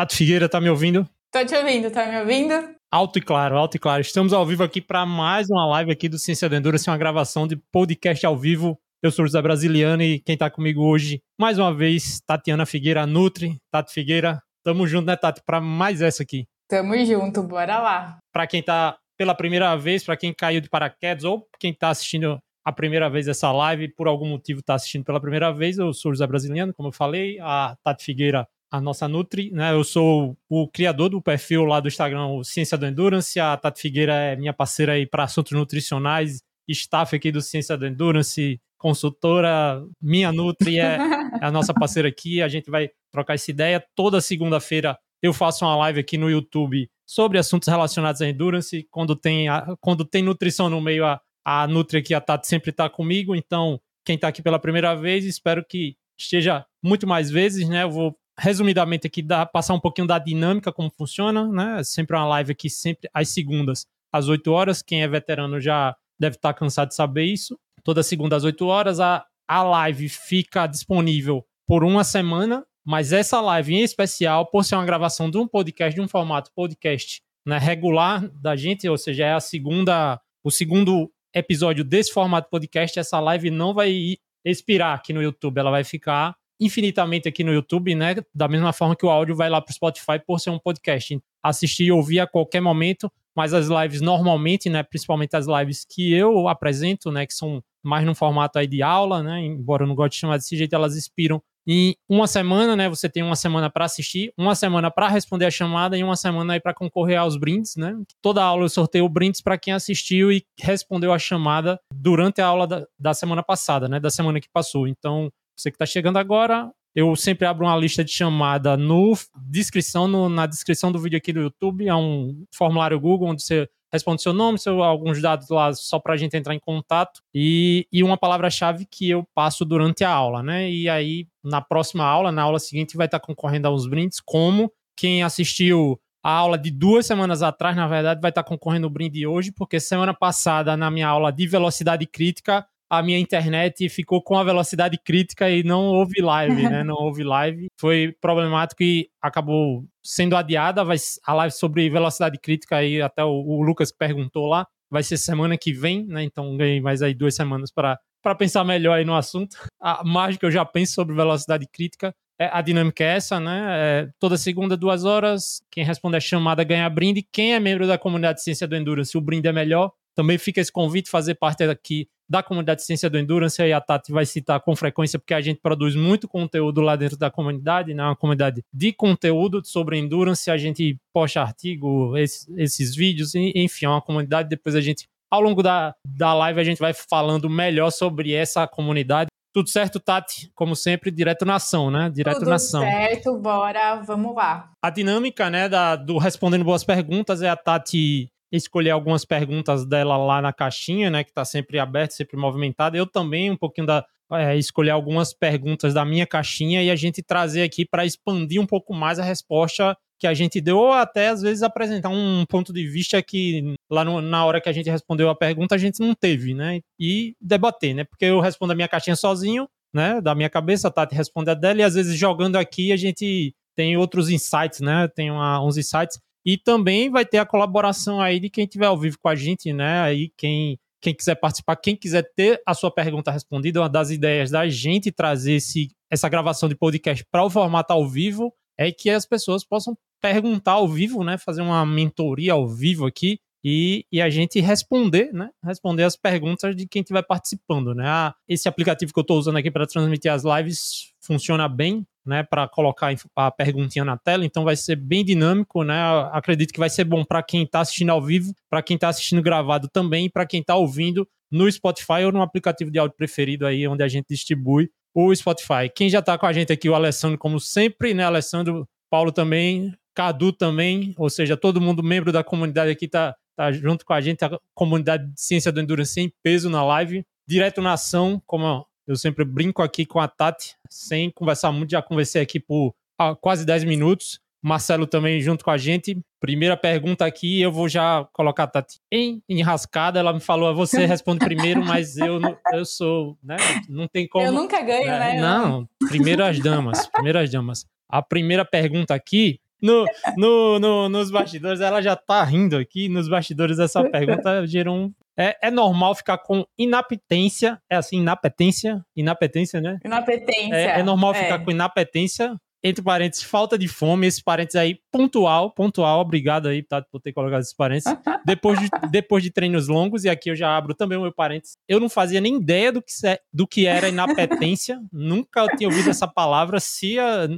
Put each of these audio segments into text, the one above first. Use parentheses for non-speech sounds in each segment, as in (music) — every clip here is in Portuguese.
Tato Figueira, tá me ouvindo? Tô te ouvindo, tá me ouvindo? Alto e claro, alto e claro. Estamos ao vivo aqui para mais uma live aqui do Ciência da Endurance, uma gravação de podcast ao vivo. Eu sou o José Brasiliano e quem tá comigo hoje, mais uma vez, Tatiana Figueira Nutri. Tato Figueira, tamo junto, né, Tati, para mais essa aqui. Tamo junto, bora lá. Para quem tá pela primeira vez, para quem caiu de paraquedas ou quem tá assistindo a primeira vez essa live, por algum motivo está assistindo pela primeira vez, eu sou o José Brasiliano, como eu falei, a Tati Figueira, a nossa Nutri, né? Eu sou o criador do perfil lá do Instagram, Ciência do Endurance, a Tati Figueira é minha parceira aí para assuntos nutricionais, staff aqui do Ciência do Endurance, consultora, minha Nutri é, é a nossa parceira aqui, a gente vai trocar essa ideia. Toda segunda-feira eu faço uma live aqui no YouTube sobre assuntos relacionados à endurance, quando tem, a, quando tem nutrição no meio, a, a Nutri aqui, a Tati, sempre está comigo. Então, quem está aqui pela primeira vez, espero que esteja muito mais vezes, né? Eu vou resumidamente aqui dar, passar um pouquinho da dinâmica, como funciona, né? Sempre uma live aqui, sempre às segundas, às 8 horas. Quem é veterano já deve estar tá cansado de saber isso. Toda segunda às 8 horas, a, a live fica disponível por uma semana, mas essa live em especial, por ser uma gravação de um podcast, de um formato podcast né, regular da gente, ou seja, é a segunda, o segundo episódio desse formato podcast, essa live não vai expirar aqui no YouTube, ela vai ficar infinitamente aqui no YouTube, né? Da mesma forma que o áudio vai lá para o Spotify por ser um podcast. Assistir e ouvir a qualquer momento, mas as lives normalmente, né? Principalmente as lives que eu apresento, né? Que são mais no formato aí de aula, né? Embora eu não goste de chamar desse jeito, elas expiram em uma semana, né? Você tem uma semana para assistir, uma semana para responder a chamada e uma semana aí para concorrer aos brindes, né? Toda aula eu sorteio brindes para quem assistiu e respondeu a chamada durante a aula da, da semana passada, né? Da semana que passou. Então, você que está chegando agora, eu sempre abro uma lista de chamada no descrição, no, na descrição do vídeo aqui do YouTube, é um formulário Google onde você responde seu nome, seu, alguns dados lá só para a gente entrar em contato e, e uma palavra-chave que eu passo durante a aula, né? E aí, na próxima aula, na aula seguinte, vai estar tá concorrendo a uns brindes, como quem assistiu a aula de duas semanas atrás, na verdade, vai estar tá concorrendo o brinde hoje, porque semana passada, na minha aula de velocidade crítica, a minha internet ficou com a velocidade crítica e não houve live, né? Não houve live. Foi problemático e acabou sendo adiada. Vai, a live sobre velocidade crítica aí, até o, o Lucas perguntou lá, vai ser semana que vem, né? Então ganhei mais aí duas semanas para para pensar melhor aí no assunto. (laughs) A mais que eu já penso sobre velocidade crítica. É, a dinâmica é essa, né? É, toda segunda, duas horas, quem responde a chamada ganha brinde. Quem é membro da comunidade de ciência do Endurance, o brinde é melhor. Também fica esse convite, fazer parte aqui da comunidade de ciência do Endurance, e a Tati vai citar com frequência, porque a gente produz muito conteúdo lá dentro da comunidade, né? uma comunidade de conteúdo sobre Endurance, a gente posta artigo, esses, esses vídeos, enfim, é uma comunidade, depois a gente, ao longo da, da live, a gente vai falando melhor sobre essa comunidade. Tudo certo, Tati? Como sempre, direto na ação, né? Direto Tudo na ação. Tudo certo, bora, vamos lá. A dinâmica, né, da, do Respondendo Boas Perguntas é a Tati escolher algumas perguntas dela lá na caixinha, né, que está sempre aberta, sempre movimentada. Eu também um pouquinho da é, escolher algumas perguntas da minha caixinha e a gente trazer aqui para expandir um pouco mais a resposta que a gente deu, ou até às vezes apresentar um ponto de vista que lá no, na hora que a gente respondeu a pergunta a gente não teve, né? E debater, né? Porque eu respondo a minha caixinha sozinho, né? Da minha cabeça, a Tati responde a dela, e às vezes jogando aqui a gente tem outros insights, né? Tem uma, uns insights. E também vai ter a colaboração aí de quem estiver ao vivo com a gente, né? Aí quem, quem quiser participar, quem quiser ter a sua pergunta respondida, uma das ideias da gente trazer esse, essa gravação de podcast para o formato ao vivo é que as pessoas possam perguntar ao vivo, né? Fazer uma mentoria ao vivo aqui e, e a gente responder, né? Responder as perguntas de quem estiver participando, né? Ah, esse aplicativo que eu estou usando aqui para transmitir as lives funciona bem, né? Para colocar a perguntinha na tela, então vai ser bem dinâmico, né? Acredito que vai ser bom para quem está assistindo ao vivo, para quem está assistindo gravado também, para quem está ouvindo no Spotify ou no aplicativo de áudio preferido aí, onde a gente distribui o Spotify. Quem já está com a gente aqui, o Alessandro, como sempre, né? Alessandro, Paulo também, Cadu também, ou seja, todo mundo membro da comunidade aqui está tá junto com a gente, a comunidade de ciência do endurance em peso na live, direto na ação, como eu sempre brinco aqui com a Tati, sem conversar muito, já conversei aqui por quase 10 minutos. Marcelo também junto com a gente. Primeira pergunta aqui, eu vou já colocar a Tati em enrascada. Ela me falou, você (laughs) responde primeiro, mas eu, eu sou, né? Não tem como. Eu nunca ganho, né? né? Não, primeiro as damas, primeiro as damas. A primeira pergunta aqui no, no, no, nos bastidores, ela já tá rindo aqui. Nos bastidores, essa pergunta gerou um. É, é normal ficar com inapetência? É assim, inapetência? Inapetência, né? Inapetência. É, é normal ficar é. com inapetência entre parênteses, falta de fome, esse parênteses aí, pontual, pontual, obrigado aí tá, por ter colocado esses parênteses. (laughs) depois, de, depois de treinos longos, e aqui eu já abro também o meu parênteses, eu não fazia nem ideia do que, do que era inapetência, (laughs) nunca tinha ouvido essa palavra, se, a,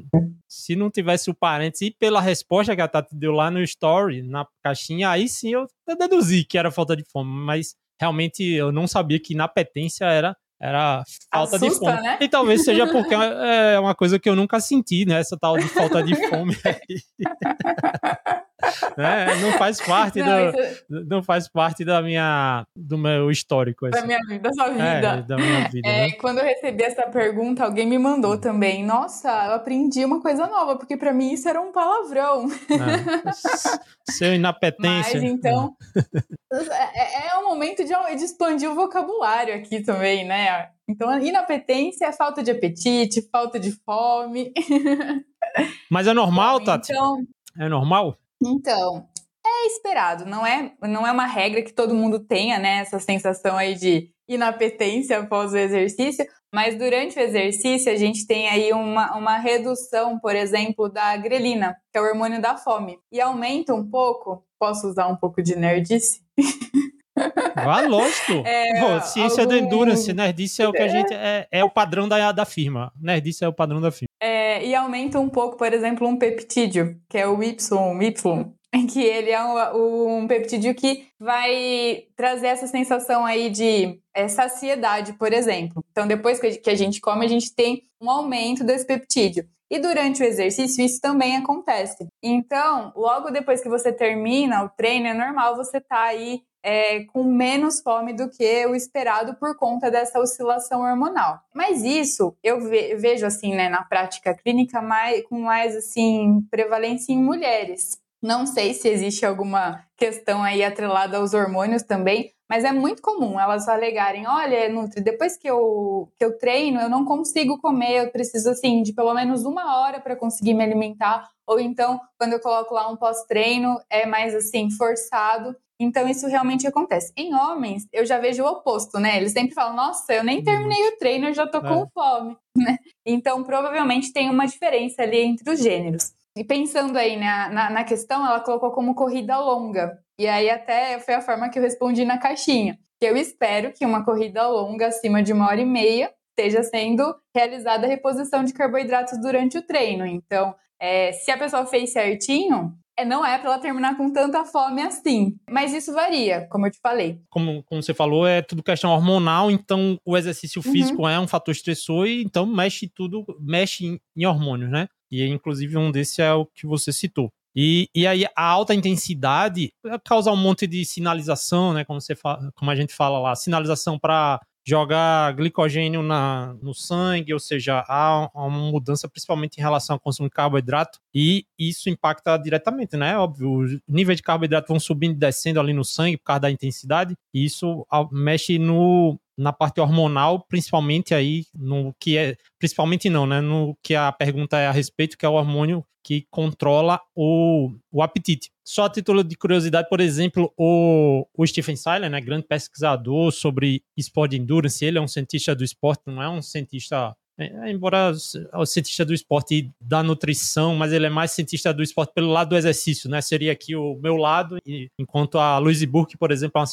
se não tivesse o parênteses, e pela resposta que a Tati deu lá no story, na caixinha, aí sim eu deduzi que era falta de fome, mas realmente eu não sabia que inapetência era era falta Assusta, de fome. Né? E talvez seja porque (laughs) é uma coisa que eu nunca senti, né? Essa tal de falta de fome (laughs) aí. É, não faz parte não, do, isso... não faz parte da minha do meu histórico assim. da minha vida da sua vida. é, da minha vida é, né? quando eu recebi essa pergunta alguém me mandou também. Nossa eu aprendi uma coisa nova porque para mim isso era um palavrão. É. seu inapetência. Mas então (laughs) é, é um momento de, de expandir o vocabulário aqui também né? Então inapetência é falta de apetite falta de fome. Mas é normal (laughs) Tati? Então, é normal então, é esperado, não é, não é uma regra que todo mundo tenha, né, essa sensação aí de inapetência após o exercício, mas durante o exercício a gente tem aí uma, uma redução, por exemplo, da grelina, que é o hormônio da fome, e aumenta um pouco, posso usar um pouco de nerdice? (laughs) Ah, lógico. É, Pô, ciência algum... do endurance, nerdice é o que a gente. É, é o padrão da, da firma. Nerdice é o padrão da firma. É, e aumenta um pouco, por exemplo, um peptídeo, que é o YY, (laughs) que ele é um, um peptídeo que vai trazer essa sensação aí de é, saciedade, por exemplo. Então, depois que a gente come, a gente tem um aumento desse peptídeo. E durante o exercício, isso também acontece. Então, logo depois que você termina o treino, é normal você estar tá aí é, com menos fome do que o esperado por conta dessa oscilação hormonal. Mas isso eu ve vejo assim, né, na prática clínica, mais, com mais assim prevalência em mulheres. Não sei se existe alguma questão aí atrelada aos hormônios também, mas é muito comum elas alegarem: olha, Nutri, depois que eu, que eu treino, eu não consigo comer, eu preciso assim de pelo menos uma hora para conseguir me alimentar. Ou então, quando eu coloco lá um pós-treino, é mais assim, forçado. Então, isso realmente acontece. Em homens, eu já vejo o oposto, né? Eles sempre falam, nossa, eu nem uhum. terminei o treino, eu já tô é. com fome, (laughs) né? Então, provavelmente tem uma diferença ali entre os gêneros. E pensando aí na, na, na, questão, ela colocou como corrida longa. E aí até foi a forma que eu respondi na caixinha. Que eu espero que uma corrida longa, acima de uma hora e meia, esteja sendo realizada a reposição de carboidratos durante o treino. Então, é, se a pessoa fez certinho, é, não é para ela terminar com tanta fome assim. Mas isso varia, como eu te falei. Como, como você falou, é tudo questão hormonal, então o exercício uhum. físico uhum. é um fator estressor e então mexe tudo, mexe em, em hormônios, né? E inclusive um desses é o que você citou. E, e aí a alta intensidade causa um monte de sinalização, né? Como, você fala, como a gente fala lá, sinalização para jogar glicogênio na, no sangue, ou seja, há uma mudança principalmente em relação ao consumo de carboidrato e isso impacta diretamente, né? Óbvio, os níveis de carboidrato vão subindo e descendo ali no sangue por causa da intensidade e isso mexe no, na parte hormonal, principalmente aí no que é, principalmente não, né, no que a pergunta é a respeito, que é o hormônio que controla o, o apetite. Só a título de curiosidade, por exemplo, o, o Stephen Seiler, né, grande pesquisador sobre esporte endurance, ele é um cientista do esporte, não é um cientista é, embora o cientista do esporte da nutrição, mas ele é mais cientista do esporte pelo lado do exercício, né? Seria aqui o meu lado, enquanto a Louise Burke, por exemplo, é uma,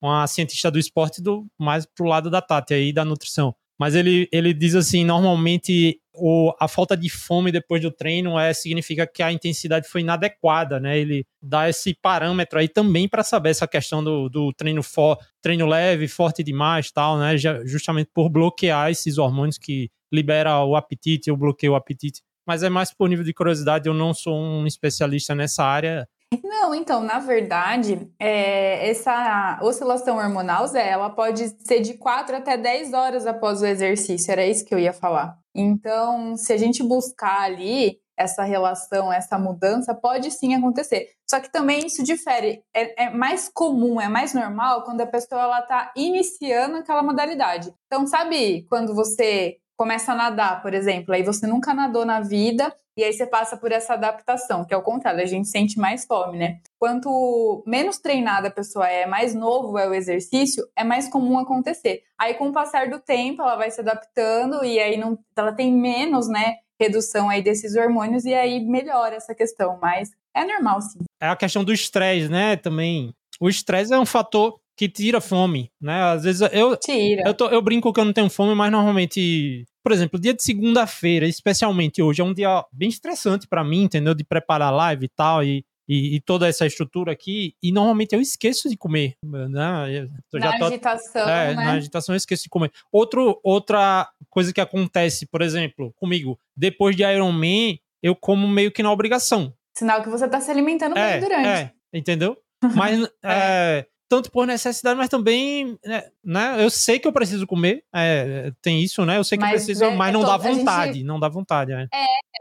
uma cientista do esporte do mais pro lado da Tati aí da nutrição. Mas ele, ele diz assim, normalmente o, a falta de fome depois do treino é significa que a intensidade foi inadequada, né? Ele dá esse parâmetro aí também para saber essa questão do, do treino for, treino leve, forte demais, tal, né? Já, justamente por bloquear esses hormônios que libera o apetite, eu bloqueio o apetite. Mas é mais por nível de curiosidade, eu não sou um especialista nessa área. Não, então, na verdade, é, essa oscilação hormonal, Zé, ela pode ser de 4 até 10 horas após o exercício, era isso que eu ia falar. Então, se a gente buscar ali essa relação, essa mudança, pode sim acontecer. Só que também isso difere. É, é mais comum, é mais normal quando a pessoa está iniciando aquela modalidade. Então, sabe quando você começa a nadar, por exemplo, aí você nunca nadou na vida e aí você passa por essa adaptação, que é o contrário, a gente sente mais fome, né? Quanto menos treinada a pessoa é, mais novo é o exercício, é mais comum acontecer. Aí com o passar do tempo, ela vai se adaptando e aí não, ela tem menos, né, redução aí desses hormônios e aí melhora essa questão, mas é normal sim. É a questão do estresse, né, também. O estresse é um fator que tira fome, né? Às vezes eu tira. Eu, tô, eu brinco que eu não tenho fome, mas normalmente, por exemplo, dia de segunda-feira, especialmente hoje, é um dia bem estressante para mim, entendeu? De preparar live e tal e, e, e, toda essa estrutura aqui. E normalmente eu esqueço de comer, né? Eu na tô, agitação, é, né? Na agitação eu esqueço de comer. Outro, outra coisa que acontece, por exemplo, comigo, depois de Iron Man, eu como meio que na obrigação. Sinal que você tá se alimentando é, bem durante. É, entendeu? (laughs) Mas é. É tanto por necessidade, mas também, né, né? Eu sei que eu preciso comer, é, tem isso, né? Eu sei que mas, preciso, é, mas não dá vontade, gente... não dá vontade. É,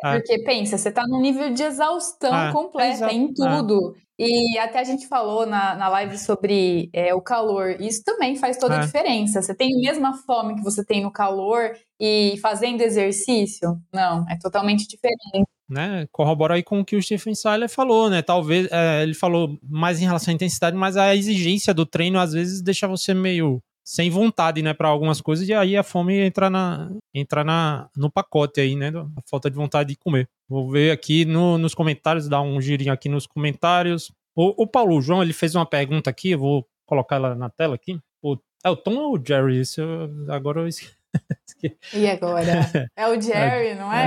é porque pensa, você tá num nível de exaustão é, completa em tudo. E até a gente falou na, na live sobre é, o calor. Isso também faz toda a diferença. Você tem a mesma fome que você tem no calor e fazendo exercício? Não, é totalmente diferente né, aí com o que o Stephen Seiler falou, né? Talvez é, ele falou mais em relação à intensidade, mas a exigência do treino às vezes deixa você meio sem vontade, né, para algumas coisas e aí a fome entra na entra na no pacote aí, né? A falta de vontade de comer. Vou ver aqui no, nos comentários, dar um girinho aqui nos comentários. O, o Paulo João ele fez uma pergunta aqui, eu vou colocar ela na tela aqui. O, é o Tom ou o Jerry? Isso eu, agora eu esqueci. (laughs) E agora? (laughs) É o Jerry, não é?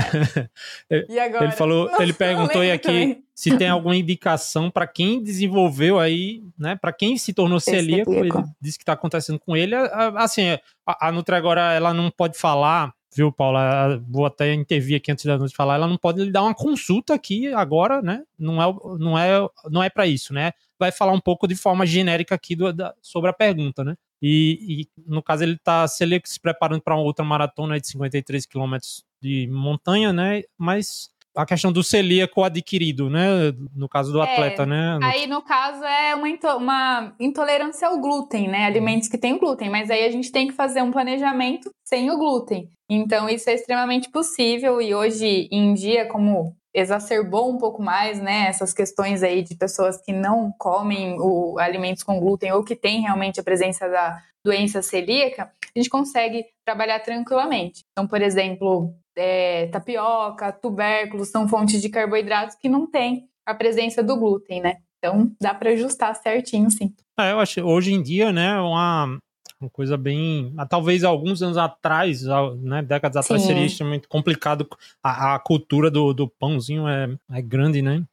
(laughs) E agora? Ele falou, ele perguntou aí aqui também. se tem alguma indicação para quem desenvolveu aí, né? Para quem se tornou celíaco, ele disse que está acontecendo com ele. Assim, a, a Nutri agora ela não pode falar viu, Paula? Vou até intervir aqui antes da noite falar. Ela não pode lhe dar uma consulta aqui agora, né? Não é, não é, não é para isso, né? Vai falar um pouco de forma genérica aqui do, da, sobre a pergunta, né? E, e no caso ele está se preparando para uma outra maratona de 53 quilômetros de montanha, né? Mas a questão do celíaco adquirido, né? No caso do é, atleta, né? Aí, no caso, é uma, into uma intolerância ao glúten, né? Alimentos que têm glúten, mas aí a gente tem que fazer um planejamento sem o glúten. Então, isso é extremamente possível e hoje em dia, como exacerbou um pouco mais, né, essas questões aí de pessoas que não comem o, alimentos com glúten ou que têm realmente a presença da doença celíaca, a gente consegue trabalhar tranquilamente. Então, por exemplo, é, tapioca, tubérculos são fontes de carboidratos que não têm a presença do glúten, né? Então, dá para ajustar certinho, sim. É, eu acho hoje em dia, né, uma uma coisa bem. Ah, talvez alguns anos atrás, né, décadas atrás, Sim. seria extremamente complicado. A, a cultura do, do pãozinho é, é grande, né?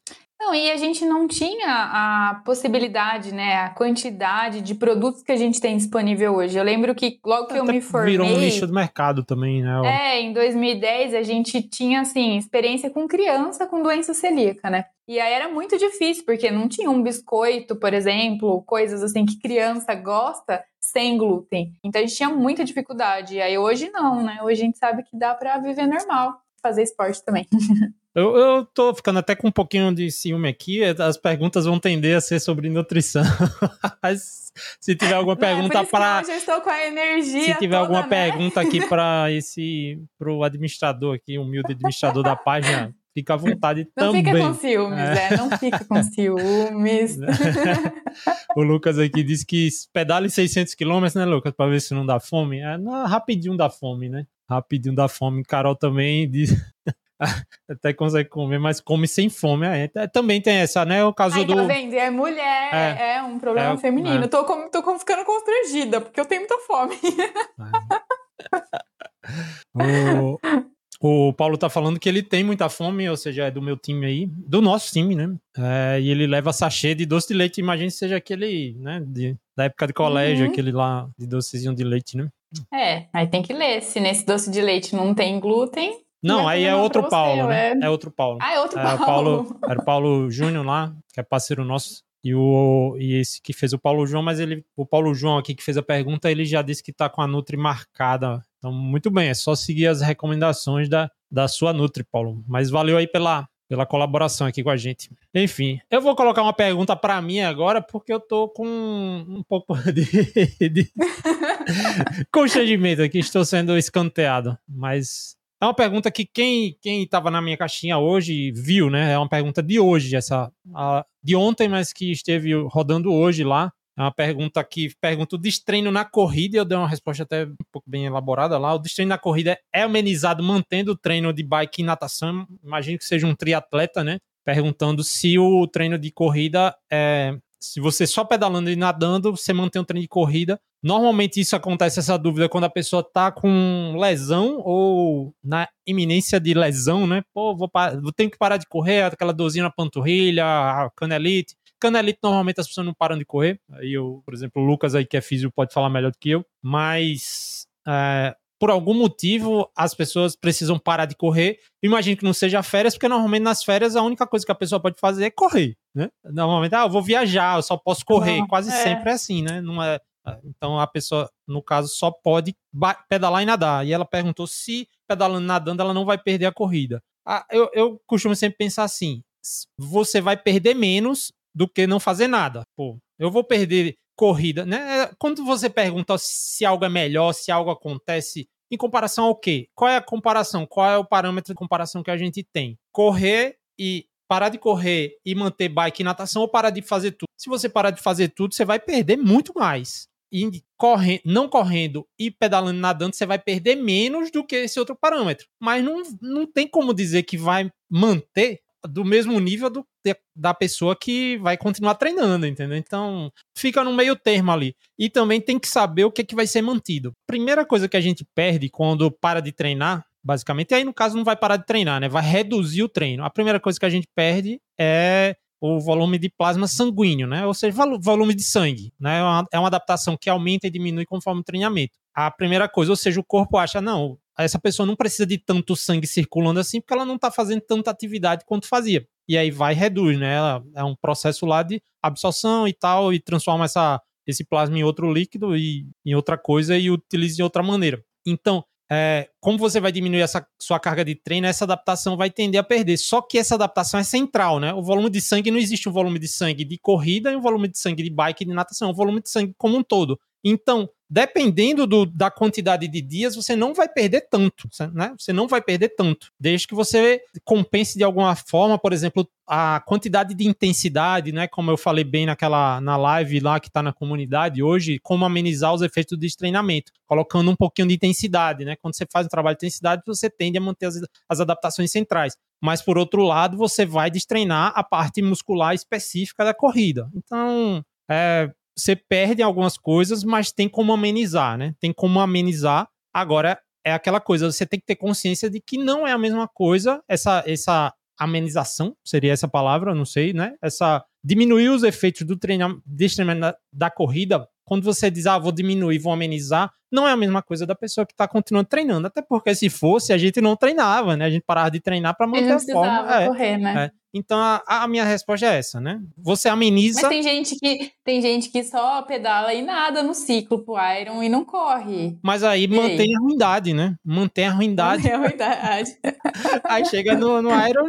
Não, e a gente não tinha a possibilidade, né, a quantidade de produtos que a gente tem disponível hoje. Eu lembro que logo que Até eu me formei... Virou um nicho do mercado também, né? É, em 2010 a gente tinha, assim, experiência com criança com doença celíaca, né? E aí era muito difícil, porque não tinha um biscoito, por exemplo, coisas assim que criança gosta sem glúten. Então a gente tinha muita dificuldade. E aí hoje não, né? Hoje a gente sabe que dá para viver normal, fazer esporte também. (laughs) Eu, eu tô ficando até com um pouquinho de ciúme aqui. As perguntas vão tender a ser sobre nutrição. (laughs) Mas se tiver alguma pergunta é para. Eu já estou com a energia. Se tiver toda, alguma né? pergunta aqui (laughs) para esse. para o administrador aqui, humilde administrador da página, fica à vontade não também. Não fica com ciúmes, é. é. Não fica com ciúmes. (laughs) o Lucas aqui disse que pedale 600 quilômetros, né, Lucas? Para ver se não dá fome. É, não, rapidinho dá fome, né? Rapidinho dá fome. Carol também diz. (laughs) até consegue comer, mas come sem fome. É, é, também tem essa, né? O caso Aí, do. Tá vendo? É mulher, é, é um problema é, feminino. É. Tô, com, tô ficando constrangida, porque eu tenho muita fome. (laughs) o, o Paulo tá falando que ele tem muita fome, ou seja, é do meu time aí, do nosso time, né? É, e ele leva sachê de doce de leite. Imagina se seja aquele, né? De, da época de colégio, uhum. aquele lá de docezinho de leite, né? É, aí tem que ler. Se nesse doce de leite não tem glúten, não, aí é outro você, Paulo, né? É... é outro Paulo. Ah, é outro é, Paulo. Paulo. Era o Paulo Júnior lá, que é parceiro nosso. E, o, e esse que fez o Paulo João, mas ele, o Paulo João aqui que fez a pergunta, ele já disse que tá com a Nutri marcada. Então, muito bem, é só seguir as recomendações da, da sua Nutri, Paulo. Mas valeu aí pela, pela colaboração aqui com a gente. Enfim, eu vou colocar uma pergunta para mim agora, porque eu tô com um pouco (laughs) de, de (laughs) constrangimento aqui, estou sendo escanteado. Mas é uma pergunta que quem quem estava na minha caixinha hoje viu, né? É uma pergunta de hoje, essa a, de ontem, mas que esteve rodando hoje lá. É uma pergunta que pergunta o destreino na corrida, eu dei uma resposta até um pouco bem elaborada lá. O destreino na corrida é amenizado mantendo o treino de bike e natação. Imagino que seja um triatleta, né? Perguntando se o treino de corrida é. Se você só pedalando e nadando, você mantém o treino de corrida. Normalmente isso acontece, essa dúvida, quando a pessoa tá com lesão ou na iminência de lesão, né? Pô, vou, vou ter que parar de correr, aquela dorzinha na panturrilha, canelite Canelite, normalmente as pessoas não param de correr. Aí eu, por exemplo, o Lucas aí que é físico pode falar melhor do que eu. Mas é, por algum motivo as pessoas precisam parar de correr. Imagino que não seja férias, porque normalmente nas férias a única coisa que a pessoa pode fazer é correr, né? Normalmente, ah, eu vou viajar, eu só posso correr. Não, Quase é. sempre é assim, né? Não é, então a pessoa, no caso, só pode pedalar e nadar. E ela perguntou se pedalando e nadando ela não vai perder a corrida. Ah, eu, eu costumo sempre pensar assim: você vai perder menos do que não fazer nada. Pô, eu vou perder corrida, né? É, quando você pergunta se algo é melhor, se algo acontece em comparação ao quê? Qual é a comparação? Qual é o parâmetro de comparação que a gente tem? Correr e parar de correr e manter bike e natação ou parar de fazer tudo? Se você parar de fazer tudo, você vai perder muito mais. E correndo, não correndo e pedalando nadando, você vai perder menos do que esse outro parâmetro. Mas não, não tem como dizer que vai manter do mesmo nível do, da pessoa que vai continuar treinando, entendeu? Então, fica no meio termo ali. E também tem que saber o que, é que vai ser mantido. Primeira coisa que a gente perde quando para de treinar, basicamente, e aí no caso não vai parar de treinar, né? Vai reduzir o treino. A primeira coisa que a gente perde é o volume de plasma sanguíneo, né? Ou seja, volume de sangue, né? É é uma adaptação que aumenta e diminui conforme o treinamento. A primeira coisa, ou seja, o corpo acha, não, essa pessoa não precisa de tanto sangue circulando assim, porque ela não está fazendo tanta atividade quanto fazia. E aí vai e reduz, né? é um processo lá de absorção e tal, e transforma essa, esse plasma em outro líquido e em outra coisa e utiliza de outra maneira. Então, é, como você vai diminuir essa sua carga de treino, essa adaptação vai tender a perder. Só que essa adaptação é central, né? O volume de sangue não existe um volume de sangue de corrida e um volume de sangue de bike e de natação, é um volume de sangue como um todo. Então, dependendo do, da quantidade de dias, você não vai perder tanto, né? Você não vai perder tanto, desde que você compense de alguma forma, por exemplo, a quantidade de intensidade, né? Como eu falei bem naquela na live lá que está na comunidade hoje, como amenizar os efeitos do treinamento, colocando um pouquinho de intensidade, né? Quando você faz um trabalho de intensidade, você tende a manter as, as adaptações centrais. Mas por outro lado, você vai destreinar a parte muscular específica da corrida. Então, é, você perde algumas coisas, mas tem como amenizar, né? Tem como amenizar. Agora, é aquela coisa, você tem que ter consciência de que não é a mesma coisa, essa, essa amenização, seria essa palavra, não sei, né? Essa diminuir os efeitos do treinamento, da, da corrida quando você diz, ah, vou diminuir, vou amenizar, não é a mesma coisa da pessoa que está continuando treinando. Até porque se fosse, a gente não treinava, né? A gente parava de treinar para manter a forma. É, correr, né? É. Então a, a, minha resposta é essa, né? Você ameniza. Mas tem gente que tem gente que só pedala e nada no ciclo pro Iron e não corre. Mas aí e mantém aí? a ruindade, né? Mantém a ruindade. Mantém a ruindade. (laughs) aí chega no, no Iron,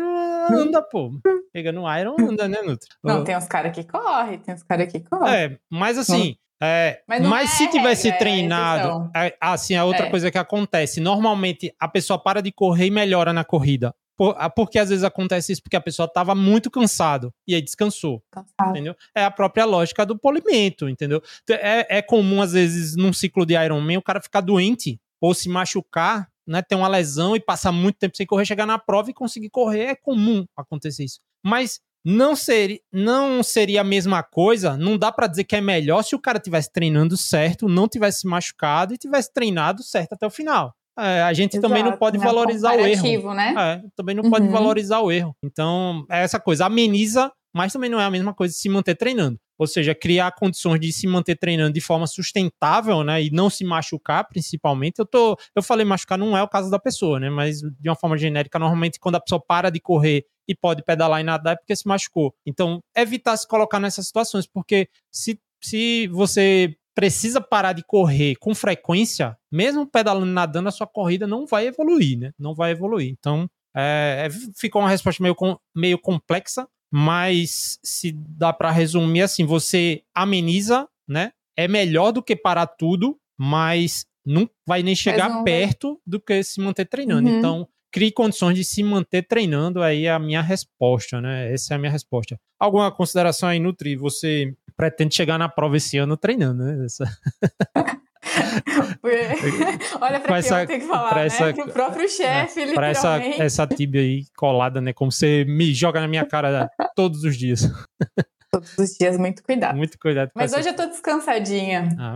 anda, pô. Chega no Iron, anda, né, Nutri? Não, tem uns caras que correm, tem uns caras que correm. É, mas assim. É, mas, mas é se tivesse regra, é treinado, é assim, a outra é. coisa que acontece, normalmente a pessoa para de correr e melhora na corrida. Por, porque às vezes acontece isso porque a pessoa estava muito cansado e aí descansou. Cansado. Entendeu? É a própria lógica do polimento, entendeu? É, é comum, às vezes, num ciclo de Ironman, o cara ficar doente ou se machucar, né? Ter uma lesão e passar muito tempo sem correr, chegar na prova e conseguir correr. É comum acontecer isso. Mas não seria, não seria a mesma coisa, não dá para dizer que é melhor se o cara tivesse treinando certo, não tivesse se machucado e tivesse treinado certo até o final. É, a gente Exato, também não pode né? valorizar o erro. Né? É, também não uhum. pode valorizar o erro. Então, é essa coisa, ameniza, mas também não é a mesma coisa de se manter treinando. Ou seja, criar condições de se manter treinando de forma sustentável, né? E não se machucar, principalmente. Eu tô. Eu falei machucar, não é o caso da pessoa, né? Mas de uma forma genérica, normalmente, quando a pessoa para de correr e pode pedalar e nadar é porque se machucou. Então, evitar se colocar nessas situações, porque se, se você precisa parar de correr com frequência, mesmo pedalando e nadando, a sua corrida não vai evoluir, né? Não vai evoluir. Então, É, é ficou uma resposta meio, meio complexa, mas se dá para resumir assim, você ameniza, né? É melhor do que parar tudo, mas não vai nem chegar perto do que se manter treinando. Uhum. Então, crie condições de se manter treinando, aí é a minha resposta, né? Essa é a minha resposta. Alguma consideração aí, Nutri? Você pretende chegar na prova esse ano treinando, né? Essa... (laughs) (laughs) Olha pra, quem eu tenho que falar, né? Essa, o próprio chefe, é, Pra essa, essa tibia aí colada, né? Como você me joga na minha cara todos os dias. (laughs) Todos os dias, muito cuidado. Muito cuidado. Mas hoje eu tô descansadinha. Ah,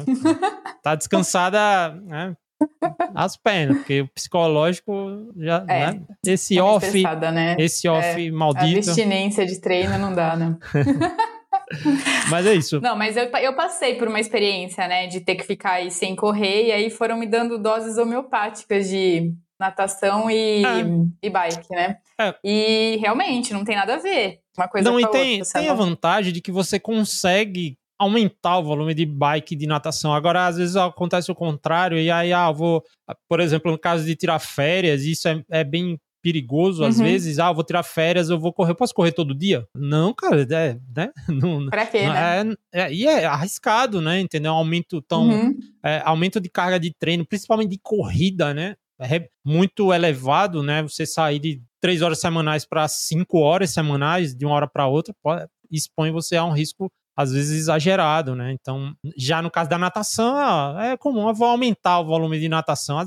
tá descansada, né? As pernas, porque o psicológico já. É, né? Esse tá off. Né? Esse off é, maldito. A abstinência de treino não dá, né? (laughs) mas é isso. Não, mas eu, eu passei por uma experiência, né, de ter que ficar aí sem correr, e aí foram me dando doses homeopáticas de natação e, é. e bike, né? É. E realmente, não tem nada a ver. Uma coisa não, e tem, outra, tem a vantagem de que você consegue aumentar o volume de bike de natação. Agora, às vezes acontece o contrário, e aí, ah, vou, por exemplo, no caso de tirar férias, isso é, é bem perigoso às uhum. vezes. Ah, vou tirar férias, eu vou correr. Eu posso correr todo dia? Não, cara, é, né? (laughs) Não, pra quê, não, né? É, é, e é arriscado, né? Entendeu? Aumento tão. Uhum. É, aumento de carga de treino, principalmente de corrida, né? É muito elevado, né? Você sair de três horas semanais para cinco horas semanais, de uma hora para outra, pode, expõe você a um risco às vezes exagerado, né? Então, já no caso da natação, é comum, eu vou aumentar o volume de natação.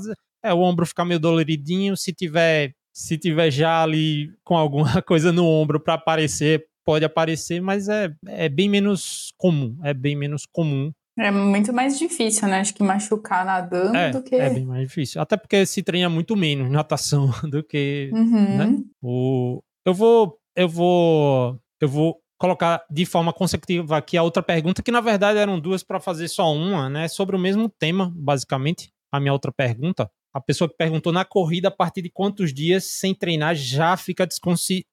É, o ombro ficar meio doloridinho, se tiver se tiver já ali com alguma (laughs) coisa no ombro para aparecer, pode aparecer, mas é, é bem menos comum. É bem menos comum. É muito mais difícil, né? Acho que machucar nadando é, do que. É bem mais difícil. Até porque se treina muito menos (laughs) natação do que. Uhum. Né? O, eu vou. Eu vou. Eu vou colocar de forma consecutiva aqui a outra pergunta, que na verdade eram duas para fazer só uma, né? Sobre o mesmo tema, basicamente. A minha outra pergunta a pessoa que perguntou na corrida, a partir de quantos dias sem treinar já fica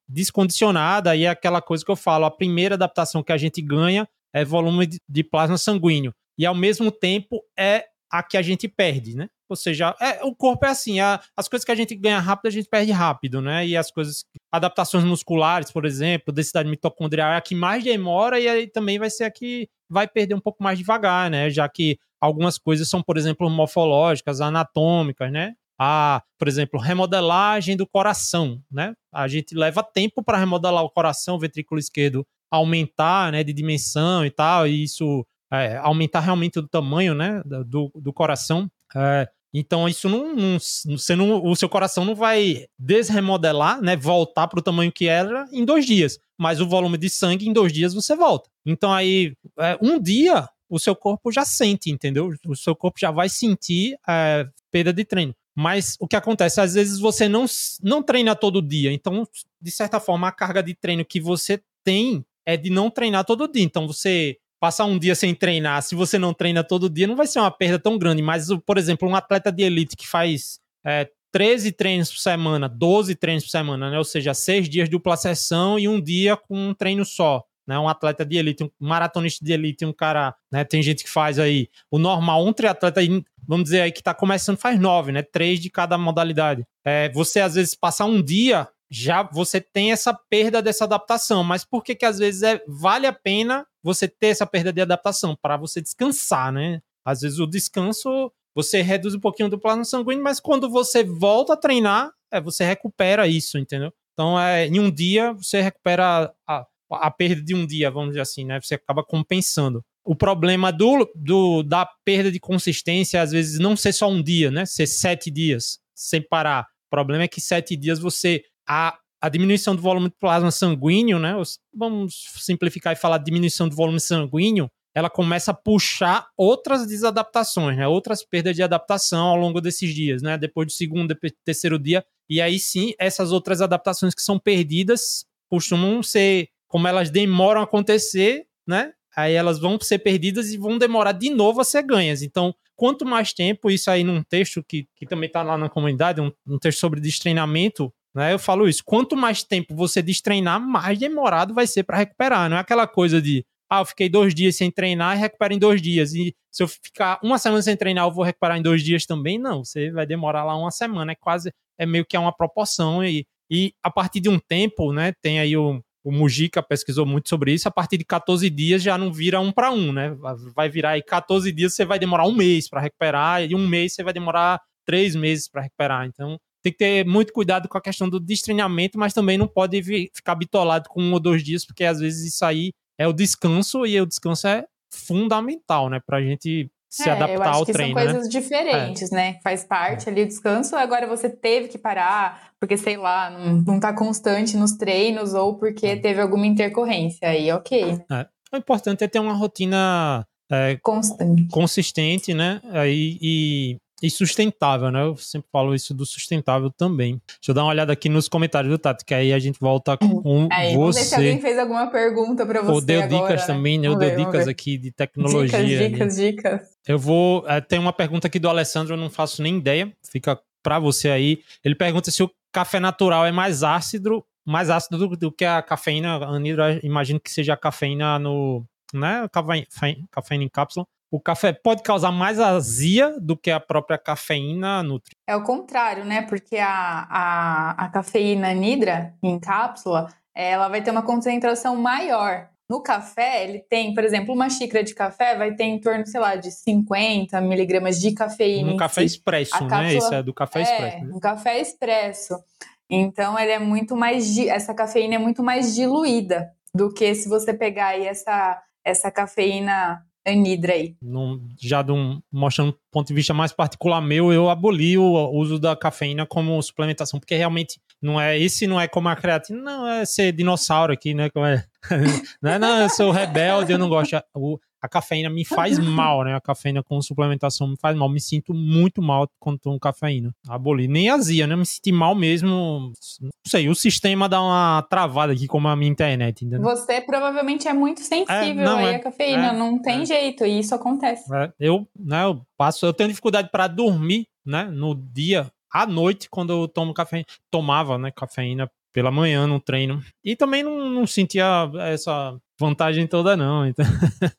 descondicionada. E é aquela coisa que eu falo: a primeira adaptação que a gente ganha é volume de plasma sanguíneo. E ao mesmo tempo é a que a gente perde, né? Ou seja, é, o corpo é assim, a, as coisas que a gente ganha rápido, a gente perde rápido, né? E as coisas, adaptações musculares, por exemplo, densidade mitocondrial é a que mais demora e aí também vai ser a que vai perder um pouco mais devagar, né? Já que algumas coisas são, por exemplo, morfológicas, anatômicas, né? A, por exemplo, remodelagem do coração, né? A gente leva tempo para remodelar o coração, o ventrículo esquerdo aumentar, né, de dimensão e tal, e isso é, aumentar realmente o tamanho, né, do, do coração. É, então isso não, não, você não, o seu coração não vai desremodelar, né, voltar para o tamanho que era em dois dias, mas o volume de sangue em dois dias você volta. Então aí é, um dia o seu corpo já sente, entendeu? O seu corpo já vai sentir é, perda de treino. Mas o que acontece? Às vezes você não, não treina todo dia. Então, de certa forma, a carga de treino que você tem é de não treinar todo dia. Então, você passar um dia sem treinar, se você não treina todo dia, não vai ser uma perda tão grande. Mas, por exemplo, um atleta de elite que faz é, 13 treinos por semana, 12 treinos por semana, né? Ou seja, seis dias de dupla sessão e um dia com um treino só né? Um atleta de elite, um maratonista de elite, um cara, né? Tem gente que faz aí o normal, um triatleta, vamos dizer aí que tá começando faz nove, né? Três de cada modalidade. É, você às vezes passar um dia já você tem essa perda dessa adaptação, mas por que que às vezes é, vale a pena você ter essa perda de adaptação para você descansar, né? Às vezes o descanso você reduz um pouquinho do plasma sanguíneo, mas quando você volta a treinar, é, você recupera isso, entendeu? Então, é, em um dia, você recupera a, a perda de um dia, vamos dizer assim, né? Você acaba compensando. O problema do, do, da perda de consistência, às vezes, não ser só um dia, né? Ser sete dias sem parar. O problema é que sete dias você. A, a diminuição do volume de plasma sanguíneo, né? Vamos simplificar e falar diminuição do volume sanguíneo. Ela começa a puxar outras desadaptações, né? Outras perdas de adaptação ao longo desses dias, né? Depois do segundo, terceiro dia. E aí sim, essas outras adaptações que são perdidas costumam ser como elas demoram a acontecer, né? Aí elas vão ser perdidas e vão demorar de novo a ser ganhas. Então, quanto mais tempo, isso aí num texto que, que também está lá na comunidade, um, um texto sobre destreinamento, né? Eu falo isso. Quanto mais tempo você destreinar, mais demorado vai ser para recuperar. Não é aquela coisa de, ah, eu fiquei dois dias sem treinar e recupero em dois dias. E se eu ficar uma semana sem treinar, eu vou recuperar em dois dias também? Não, você vai demorar lá uma semana. É quase, é meio que é uma proporção. E, E a partir de um tempo, né, tem aí o, o Mujica pesquisou muito sobre isso, a partir de 14 dias já não vira um para um, né? Vai virar aí 14 dias, você vai demorar um mês para recuperar, e um mês você vai demorar três meses para recuperar. Então, tem que ter muito cuidado com a questão do destrinhamento, mas também não pode ficar bitolado com um ou dois dias, porque às vezes isso aí é o descanso, e o descanso é fundamental, né? Pra gente se é, adaptar eu acho ao que treino. São coisas né? diferentes, é. né? Faz parte é. ali o descanso, agora você teve que parar, porque, sei lá, não, não tá constante nos treinos, ou porque é. teve alguma intercorrência. Aí, ok. Né? É. O importante é ter uma rotina é, constante. consistente, né? Aí, e e sustentável, né? Eu sempre falo isso do sustentável também. Deixa eu dar uma olhada aqui nos comentários do Tato, que aí a gente volta com aí, você. Vamos ver se alguém fez alguma pergunta para você. Ou deu agora, dicas né? também, né? Eu dei dicas aqui de tecnologia. Dicas, dicas, né? dicas. Eu vou. É, tem uma pergunta aqui do Alessandro, eu não faço nem ideia. Fica para você aí. Ele pergunta se o café natural é mais ácido, mais ácido do, do que a cafeína. Anidra, imagino que seja a cafeína no. Né? Cafeína, cafeína em cápsula o café pode causar mais azia do que a própria cafeína nutri. É o contrário, né? Porque a, a, a cafeína nidra em cápsula, ela vai ter uma concentração maior. No café, ele tem, por exemplo, uma xícara de café vai ter em torno, sei lá, de 50 miligramas de cafeína. Um café si. expresso, a né? Cápsula, Isso é do café é, expresso. Né? Um café expresso. Então, ele é muito mais. Essa cafeína é muito mais diluída do que se você pegar aí essa, essa cafeína anidra aí. Num, já de um, mostrando um ponto de vista mais particular meu, eu aboli o uso da cafeína como suplementação, porque realmente não é esse não é como a creatina, não é ser dinossauro aqui, né? Como é, (laughs) não, é, não, eu sou rebelde, eu não gosto. O, a cafeína me faz mal, né? A cafeína com suplementação me faz mal. Me sinto muito mal quando tomo cafeína. Aboli. Nem azia, né? Me senti mal mesmo. Não sei, o sistema dá uma travada aqui, como a minha internet, entendeu? Você provavelmente é muito sensível é, não, aí é, à cafeína. É, não tem é. jeito, e isso acontece. É, eu, né, eu passo, eu tenho dificuldade para dormir, né? No dia, à noite, quando eu tomo cafeína. Tomava, né? Cafeína pela manhã no treino. E também não, não sentia essa vantagem toda, não. Então...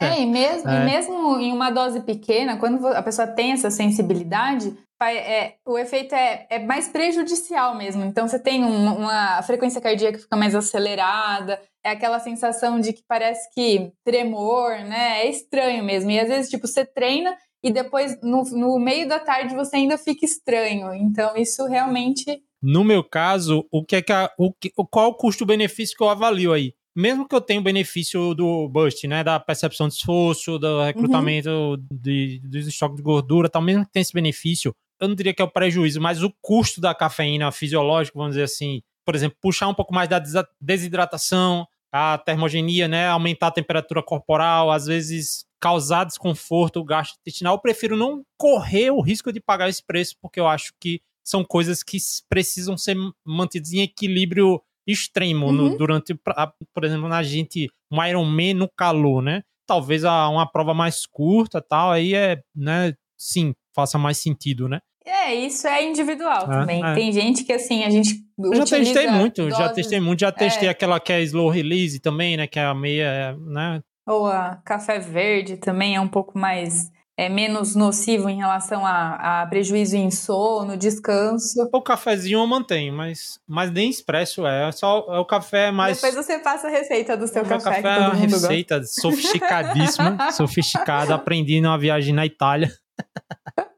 É, e mesmo, (laughs) é. e mesmo em uma dose pequena, quando a pessoa tem essa sensibilidade, é, o efeito é, é mais prejudicial mesmo. Então você tem um, uma frequência cardíaca que fica mais acelerada, é aquela sensação de que parece que tremor, né? É estranho mesmo. E às vezes, tipo, você treina e depois, no, no meio da tarde, você ainda fica estranho. Então, isso realmente. No meu caso, o que é que a, o, qual o custo-benefício que eu avalio aí? mesmo que eu tenha o benefício do bust, né, da percepção de esforço, do recrutamento uhum. de, dos estoques de gordura, tal, mesmo que tenha esse benefício, eu não diria que é o prejuízo, mas o custo da cafeína fisiológica, vamos dizer assim, por exemplo, puxar um pouco mais da desidratação, a termogenia, né, aumentar a temperatura corporal, às vezes causar desconforto, gasto intestinal, eu prefiro não correr o risco de pagar esse preço, porque eu acho que são coisas que precisam ser mantidas em equilíbrio extremo uhum. no, durante, por exemplo, na gente, um Ironman no calor, né? Talvez a, uma prova mais curta tal, aí é, né, sim, faça mais sentido, né? É, isso é individual é, também. É. Tem gente que, assim, a gente. Eu já testei muito, doses, já testei muito. Já testei é. aquela que é slow release também, né? Que é a meia, né? Ou a café verde também é um pouco mais é menos nocivo em relação a, a, prejuízo em sono, descanso. O cafezinho eu mantenho, mas, mas nem expresso é. é só é o café mais. Depois você passa a receita do seu o café. café é uma receita gosta. sofisticadíssima, (laughs) sofisticada, aprendi numa viagem na Itália. (laughs)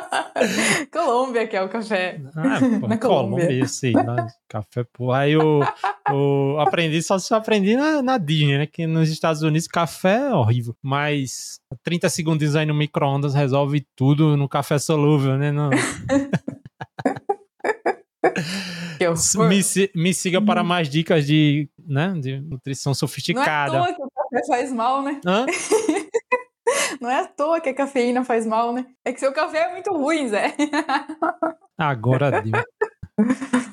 (laughs) Colômbia, que é o café. Ah, (laughs) pô, na Colômbia. Colômbia, sim. café, pô. Aí eu, eu aprendi, só se aprendi na, na Disney, né? Que nos Estados Unidos café é horrível. Mas 30 segundos aí no micro-ondas resolve tudo no café solúvel, né? Não... (laughs) me, me siga para uhum. mais dicas de, né, de nutrição sofisticada. Não é à toa que o café faz mal, né? Hã? (laughs) Não é à toa que a cafeína faz mal, né? É que seu café é muito ruim, Zé. (laughs) Agora deu.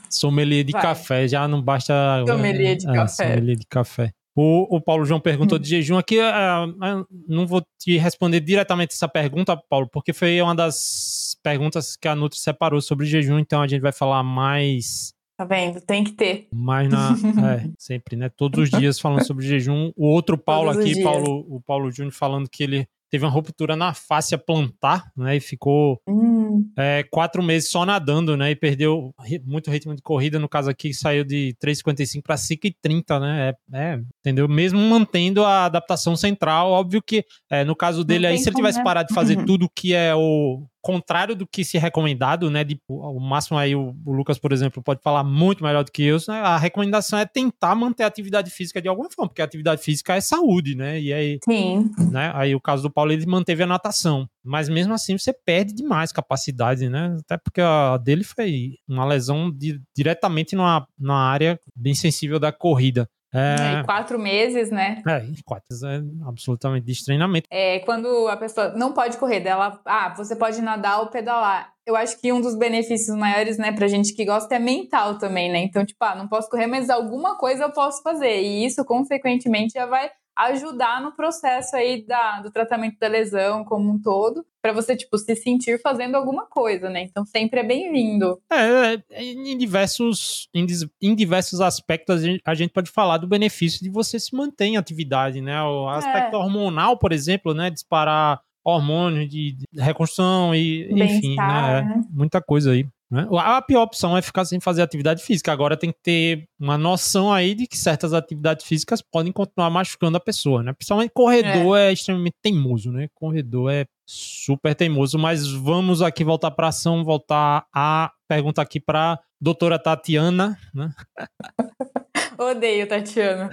Sommelier de Vai. café, já não basta. Sommelier de é, café. Sommelier de café. O, o Paulo João perguntou de jejum aqui. Uh, não vou te responder diretamente essa pergunta, Paulo, porque foi uma das perguntas que a Nutri separou sobre jejum, então a gente vai falar mais. Tá vendo? Tem que ter. Mais na. (laughs) é, sempre, né? Todos os dias falando sobre jejum. O outro Paulo Todos aqui, Paulo, o Paulo Júnior, falando que ele teve uma ruptura na fáscia plantar, né? E ficou hum. é, quatro meses só nadando, né? E perdeu muito ritmo de corrida. No caso aqui, saiu de 3,55 para 5,30, né? É, é, entendeu? Mesmo mantendo a adaptação central, óbvio que é, no caso dele aí, se ele tivesse né? parado de fazer tudo que é o contrário do que se recomendado, né? De, o máximo aí, o, o, Lucas, por exemplo, pode falar muito melhor do que eu. Né, a recomendação é tentar manter a atividade física de alguma forma, porque a atividade física é saúde, né? E aí, Sim. Né, aí o caso do Paulo, ele manteve a natação. Mas mesmo assim, você perde demais capacidade, né? Até porque a dele foi uma lesão de, diretamente numa, numa área bem sensível da corrida. É... E quatro meses, né? É, quatro é absolutamente de treinamento. É, quando a pessoa não pode correr dela, ah, você pode nadar ou pedalar. Eu acho que um dos benefícios maiores, né, pra gente que gosta é mental também, né? Então, tipo, ah, não posso correr, mas alguma coisa eu posso fazer. E isso, consequentemente, já vai ajudar no processo aí da, do tratamento da lesão como um todo, para você, tipo, se sentir fazendo alguma coisa, né? Então sempre é bem-vindo. É, é em diversos, em, em, diversos aspectos a gente, a gente, pode falar do benefício de você se manter em atividade, né? O aspecto é. hormonal, por exemplo, né? Disparar hormônios de, de reconstrução e, enfim, né? né? Muita coisa aí. Né? A pior opção é ficar sem fazer atividade física. Agora tem que ter uma noção aí de que certas atividades físicas podem continuar machucando a pessoa, né? Principalmente corredor é, é extremamente teimoso, né? Corredor é super teimoso. Mas vamos aqui voltar para ação, voltar a pergunta aqui para doutora Tatiana, né? (laughs) Odeio, Tatiana.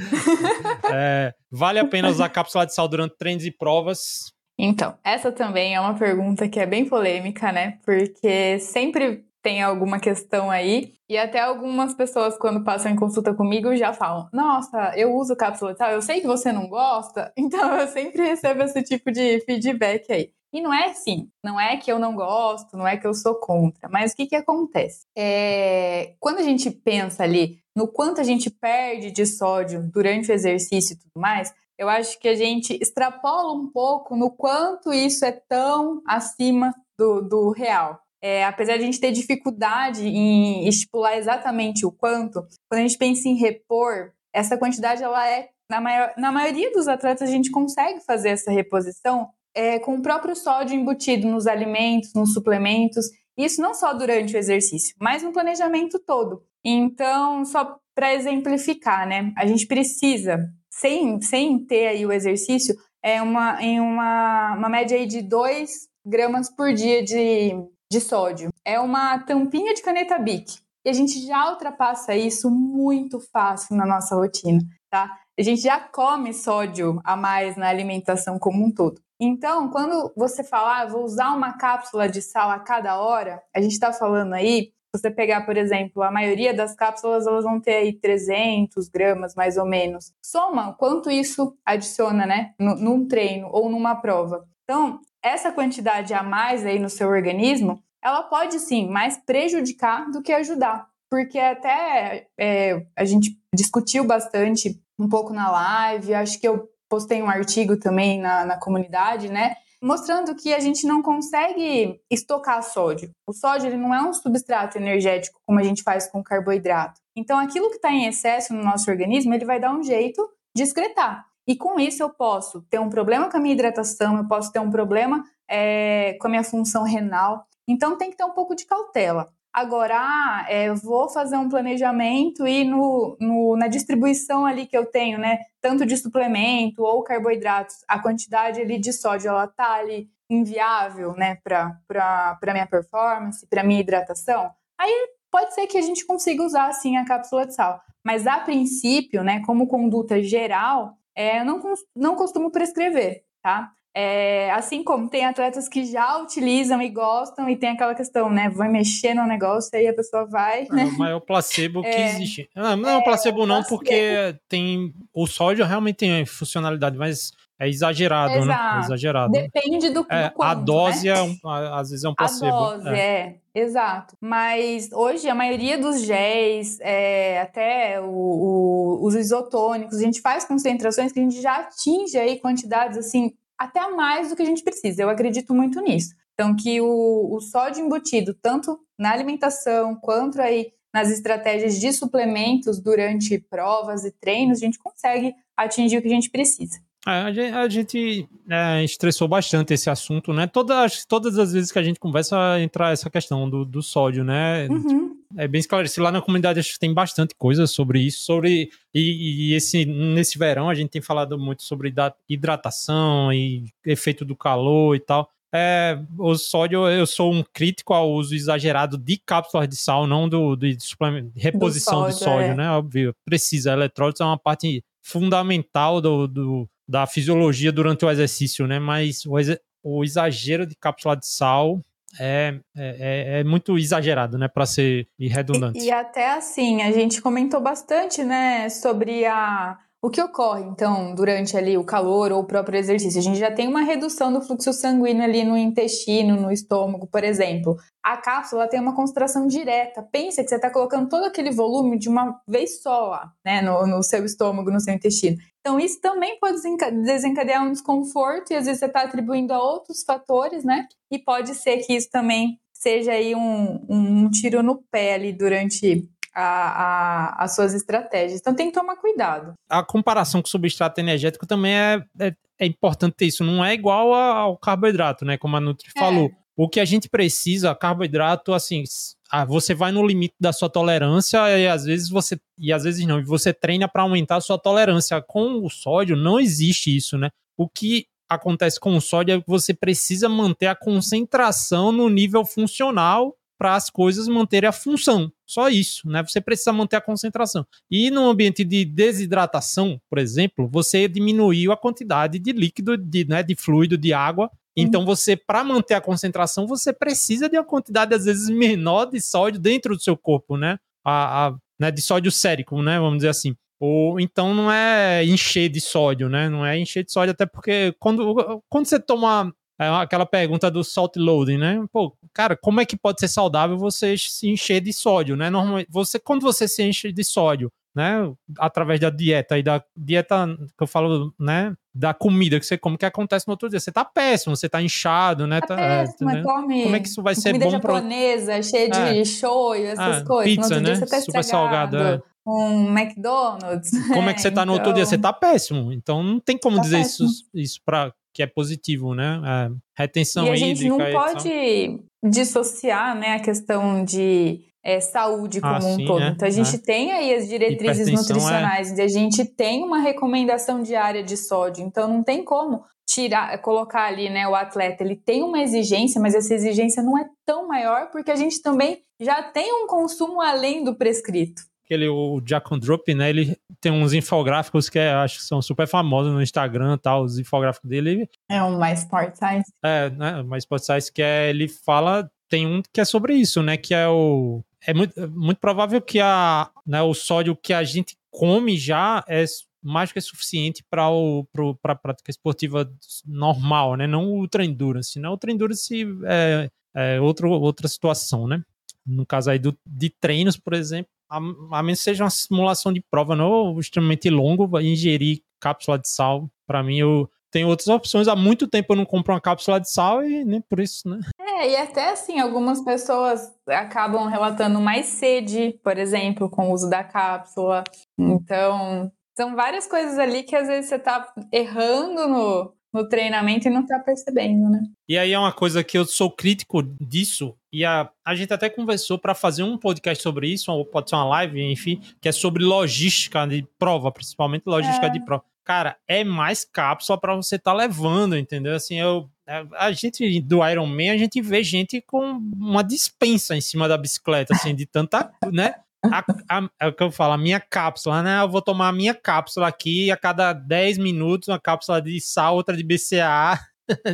(laughs) é, vale a pena usar cápsula de sal durante treinos e provas? Então, essa também é uma pergunta que é bem polêmica, né? Porque sempre tem alguma questão aí. E até algumas pessoas, quando passam em consulta comigo, já falam: Nossa, eu uso cápsula de sal, eu sei que você não gosta, (laughs) então eu sempre recebo esse tipo de feedback aí. E não é assim, não é que eu não gosto, não é que eu sou contra, mas o que, que acontece? É, quando a gente pensa ali no quanto a gente perde de sódio durante o exercício e tudo mais, eu acho que a gente extrapola um pouco no quanto isso é tão acima do, do real. É, apesar de a gente ter dificuldade em estipular exatamente o quanto, quando a gente pensa em repor, essa quantidade ela é na, maior, na maioria dos atletas a gente consegue fazer essa reposição é, com o próprio sódio embutido nos alimentos, nos suplementos. Isso não só durante o exercício, mas no planejamento todo. Então, só para exemplificar, né? A gente precisa, sem, sem ter aí o exercício, é uma, em uma, uma média aí de 2 gramas por dia de, de sódio. É uma tampinha de caneta Bic. E a gente já ultrapassa isso muito fácil na nossa rotina, tá? A gente já come sódio a mais na alimentação como um todo. Então, quando você falar, ah, vou usar uma cápsula de sal a cada hora, a gente está falando aí, você pegar, por exemplo, a maioria das cápsulas, elas vão ter aí 300 gramas, mais ou menos. Soma quanto isso adiciona, né, num treino ou numa prova. Então, essa quantidade a mais aí no seu organismo, ela pode sim mais prejudicar do que ajudar. Porque até é, a gente discutiu bastante um pouco na live, acho que eu postei um artigo também na, na comunidade, né? Mostrando que a gente não consegue estocar sódio. O sódio ele não é um substrato energético como a gente faz com carboidrato. Então, aquilo que está em excesso no nosso organismo, ele vai dar um jeito de excretar. E com isso eu posso ter um problema com a minha hidratação, eu posso ter um problema é, com a minha função renal. Então tem que ter um pouco de cautela. Agora, ah, é, vou fazer um planejamento e no, no, na distribuição ali que eu tenho, né, tanto de suplemento ou carboidratos, a quantidade ali de sódio, ela tá ali inviável, né, para minha performance, para minha hidratação, aí pode ser que a gente consiga usar, assim, a cápsula de sal. Mas, a princípio, né, como conduta geral, é, eu não, não costumo prescrever, tá? É, assim como tem atletas que já utilizam e gostam, e tem aquela questão, né? Vai mexer no negócio, aí a pessoa vai. Né? É o maior placebo que é, existe. Não, não é um placebo, não, placebo. porque tem. O sódio realmente tem funcionalidade, mas é exagerado, né? Exato. né? É exagerado. Depende do, é, quanto, A dose, né? é um, às vezes, é um placebo. A dose, é. é. Exato. Mas hoje a maioria dos géis, é, até o, o, os isotônicos, a gente faz concentrações que a gente já atinge aí quantidades assim, até mais do que a gente precisa. Eu acredito muito nisso. Então, que o, o sódio embutido, tanto na alimentação quanto aí nas estratégias de suplementos durante provas e treinos, a gente consegue atingir o que a gente precisa. A gente, a gente é, estressou bastante esse assunto, né? Todas, todas as vezes que a gente conversa entra essa questão do, do sódio, né? Uhum. É bem esclarecido. Lá na comunidade acho que tem bastante coisa sobre isso, sobre e, e, esse nesse verão a gente tem falado muito sobre hidratação e efeito do calor e tal. É, o sódio, eu sou um crítico ao uso exagerado de cápsulas de sal, não do, suplemento, de reposição do sódio, de sódio, é. né? Óbvio, precisa. Eletrólito é uma parte fundamental do, do, da fisiologia durante o exercício, né? Mas o, o exagero de cápsula de sal é, é, é, é muito exagerado, né? Para ser redundante. E, e até assim, a gente comentou bastante, né? Sobre a o que ocorre, então, durante ali o calor ou o próprio exercício? A gente já tem uma redução do fluxo sanguíneo ali no intestino, no estômago, por exemplo. A cápsula tem uma concentração direta. Pensa que você está colocando todo aquele volume de uma vez só né, no, no seu estômago, no seu intestino. Então, isso também pode desencadear um desconforto e às vezes você está atribuindo a outros fatores, né? E pode ser que isso também seja aí um, um tiro no pé ali durante a, a, as suas estratégias. Então tem que tomar cuidado. A comparação com o substrato energético também é, é, é importante ter isso. Não é igual ao carboidrato, né? Como a Nutri é. falou. O que a gente precisa, carboidrato, assim, ah, você vai no limite da sua tolerância e às vezes você e às vezes não, você treina para aumentar a sua tolerância. Com o sódio não existe isso, né? O que acontece com o sódio é que você precisa manter a concentração no nível funcional para as coisas manterem a função. Só isso, né? Você precisa manter a concentração. E no ambiente de desidratação, por exemplo, você diminuiu a quantidade de líquido, de, né, de fluido, de água. Então, você, para manter a concentração, você precisa de uma quantidade, às vezes, menor de sódio dentro do seu corpo, né? A, a né, de sódio sérico, né? Vamos dizer assim. Ou então não é encher de sódio, né? Não é encher de sódio, até porque quando, quando você toma é aquela pergunta do salt loading, né? Pô, cara, como é que pode ser saudável você se encher de sódio, né? Normalmente, você, quando você se enche de sódio, né? Através da dieta e da dieta que eu falo, né? Da comida que você come, que acontece no outro dia. Você tá péssimo, você tá inchado, né? Tá, tá péssimo, né? Come como é que isso vai ser comida bom japonesa, pra... cheia de é. shoyu, essas é, coisas. Pizza, no outro né? dia você tá Super salgado. É. Um McDonald's. Como é que você tá no outro dia? (laughs) Você então tá péssimo. Então não tem como tá dizer péssimo. isso, isso pra que é positivo, né? É, retenção e a hídrica. gente não pode dissociar, né, a questão de é, saúde como ah, um sim, todo. É, então a gente é. tem aí as diretrizes é. nutricionais, e a gente tem uma recomendação diária de sódio. Então não tem como tirar, colocar ali, né, o atleta, ele tem uma exigência, mas essa exigência não é tão maior porque a gente também já tem um consumo além do prescrito aquele o Jack Drop, né? Ele tem uns infográficos que é, acho que são super famosos no Instagram tal, os infográficos dele. É um mais Sport Science. É, né? Mais Sport Science que é, ele fala, tem um que é sobre isso, né? Que é o é muito, muito provável que a, né, o sódio que a gente come já é mais que suficiente para a prática esportiva normal, né? Não ultra endurance. Não ultra endurance é, é outro, outra situação, né? No caso aí do, de treinos, por exemplo, a, a menos que seja uma simulação de prova não extremamente longo, ingerir cápsula de sal, para mim, eu tenho outras opções. Há muito tempo eu não compro uma cápsula de sal e nem por isso, né? É, e até assim, algumas pessoas acabam relatando mais sede, por exemplo, com o uso da cápsula. Então, são várias coisas ali que às vezes você tá errando no, no treinamento e não tá percebendo, né? E aí é uma coisa que eu sou crítico disso, e a, a gente até conversou para fazer um podcast sobre isso, ou pode ser uma live, enfim, que é sobre logística de prova, principalmente logística é. de prova. Cara, é mais cápsula para você estar tá levando, entendeu? Assim, eu a gente do Iron Man, a gente vê gente com uma dispensa em cima da bicicleta, assim, de tanta, né? A, a, é o que eu falo, a minha cápsula, né? Eu vou tomar a minha cápsula aqui a cada 10 minutos, uma cápsula de sal, outra de BCA,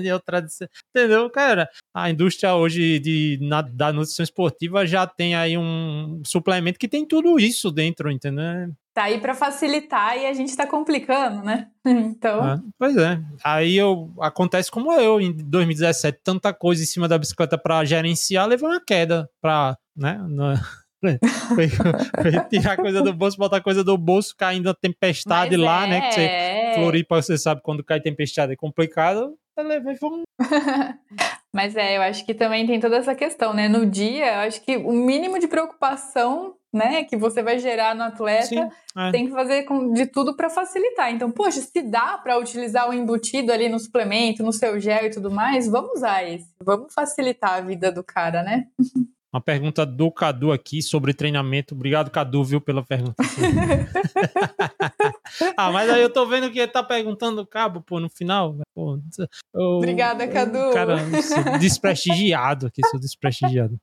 e outra de... Entendeu, cara? A indústria hoje de, na, da nutrição esportiva já tem aí um suplemento que tem tudo isso dentro, entendeu? Tá aí para facilitar e a gente tá complicando, né? (laughs) Então. É, pois é. Aí eu acontece como eu em 2017, tanta coisa em cima da bicicleta para gerenciar, levou uma queda para, né? No (laughs) foi, foi tirar coisa do bolso, botar coisa do bolso, caindo a tempestade Mas lá, é... né? Que você, é. Floripa, você sabe quando cai tempestade é complicado. (laughs) Mas é, eu acho que também tem toda essa questão, né? No dia, eu acho que o mínimo de preocupação né, que você vai gerar no atleta, Sim, é. tem que fazer de tudo para facilitar. Então, poxa, se dá para utilizar o embutido ali no suplemento, no seu gel e tudo mais, vamos usar esse. Vamos facilitar a vida do cara, né? (laughs) Uma pergunta do Cadu aqui sobre treinamento. Obrigado, Cadu, viu, pela pergunta. (laughs) ah, mas aí eu tô vendo que ele tá perguntando cabo, pô, no final. Pô, eu, Obrigada, Cadu. Cara, desprestigiado aqui, sou desprestigiado.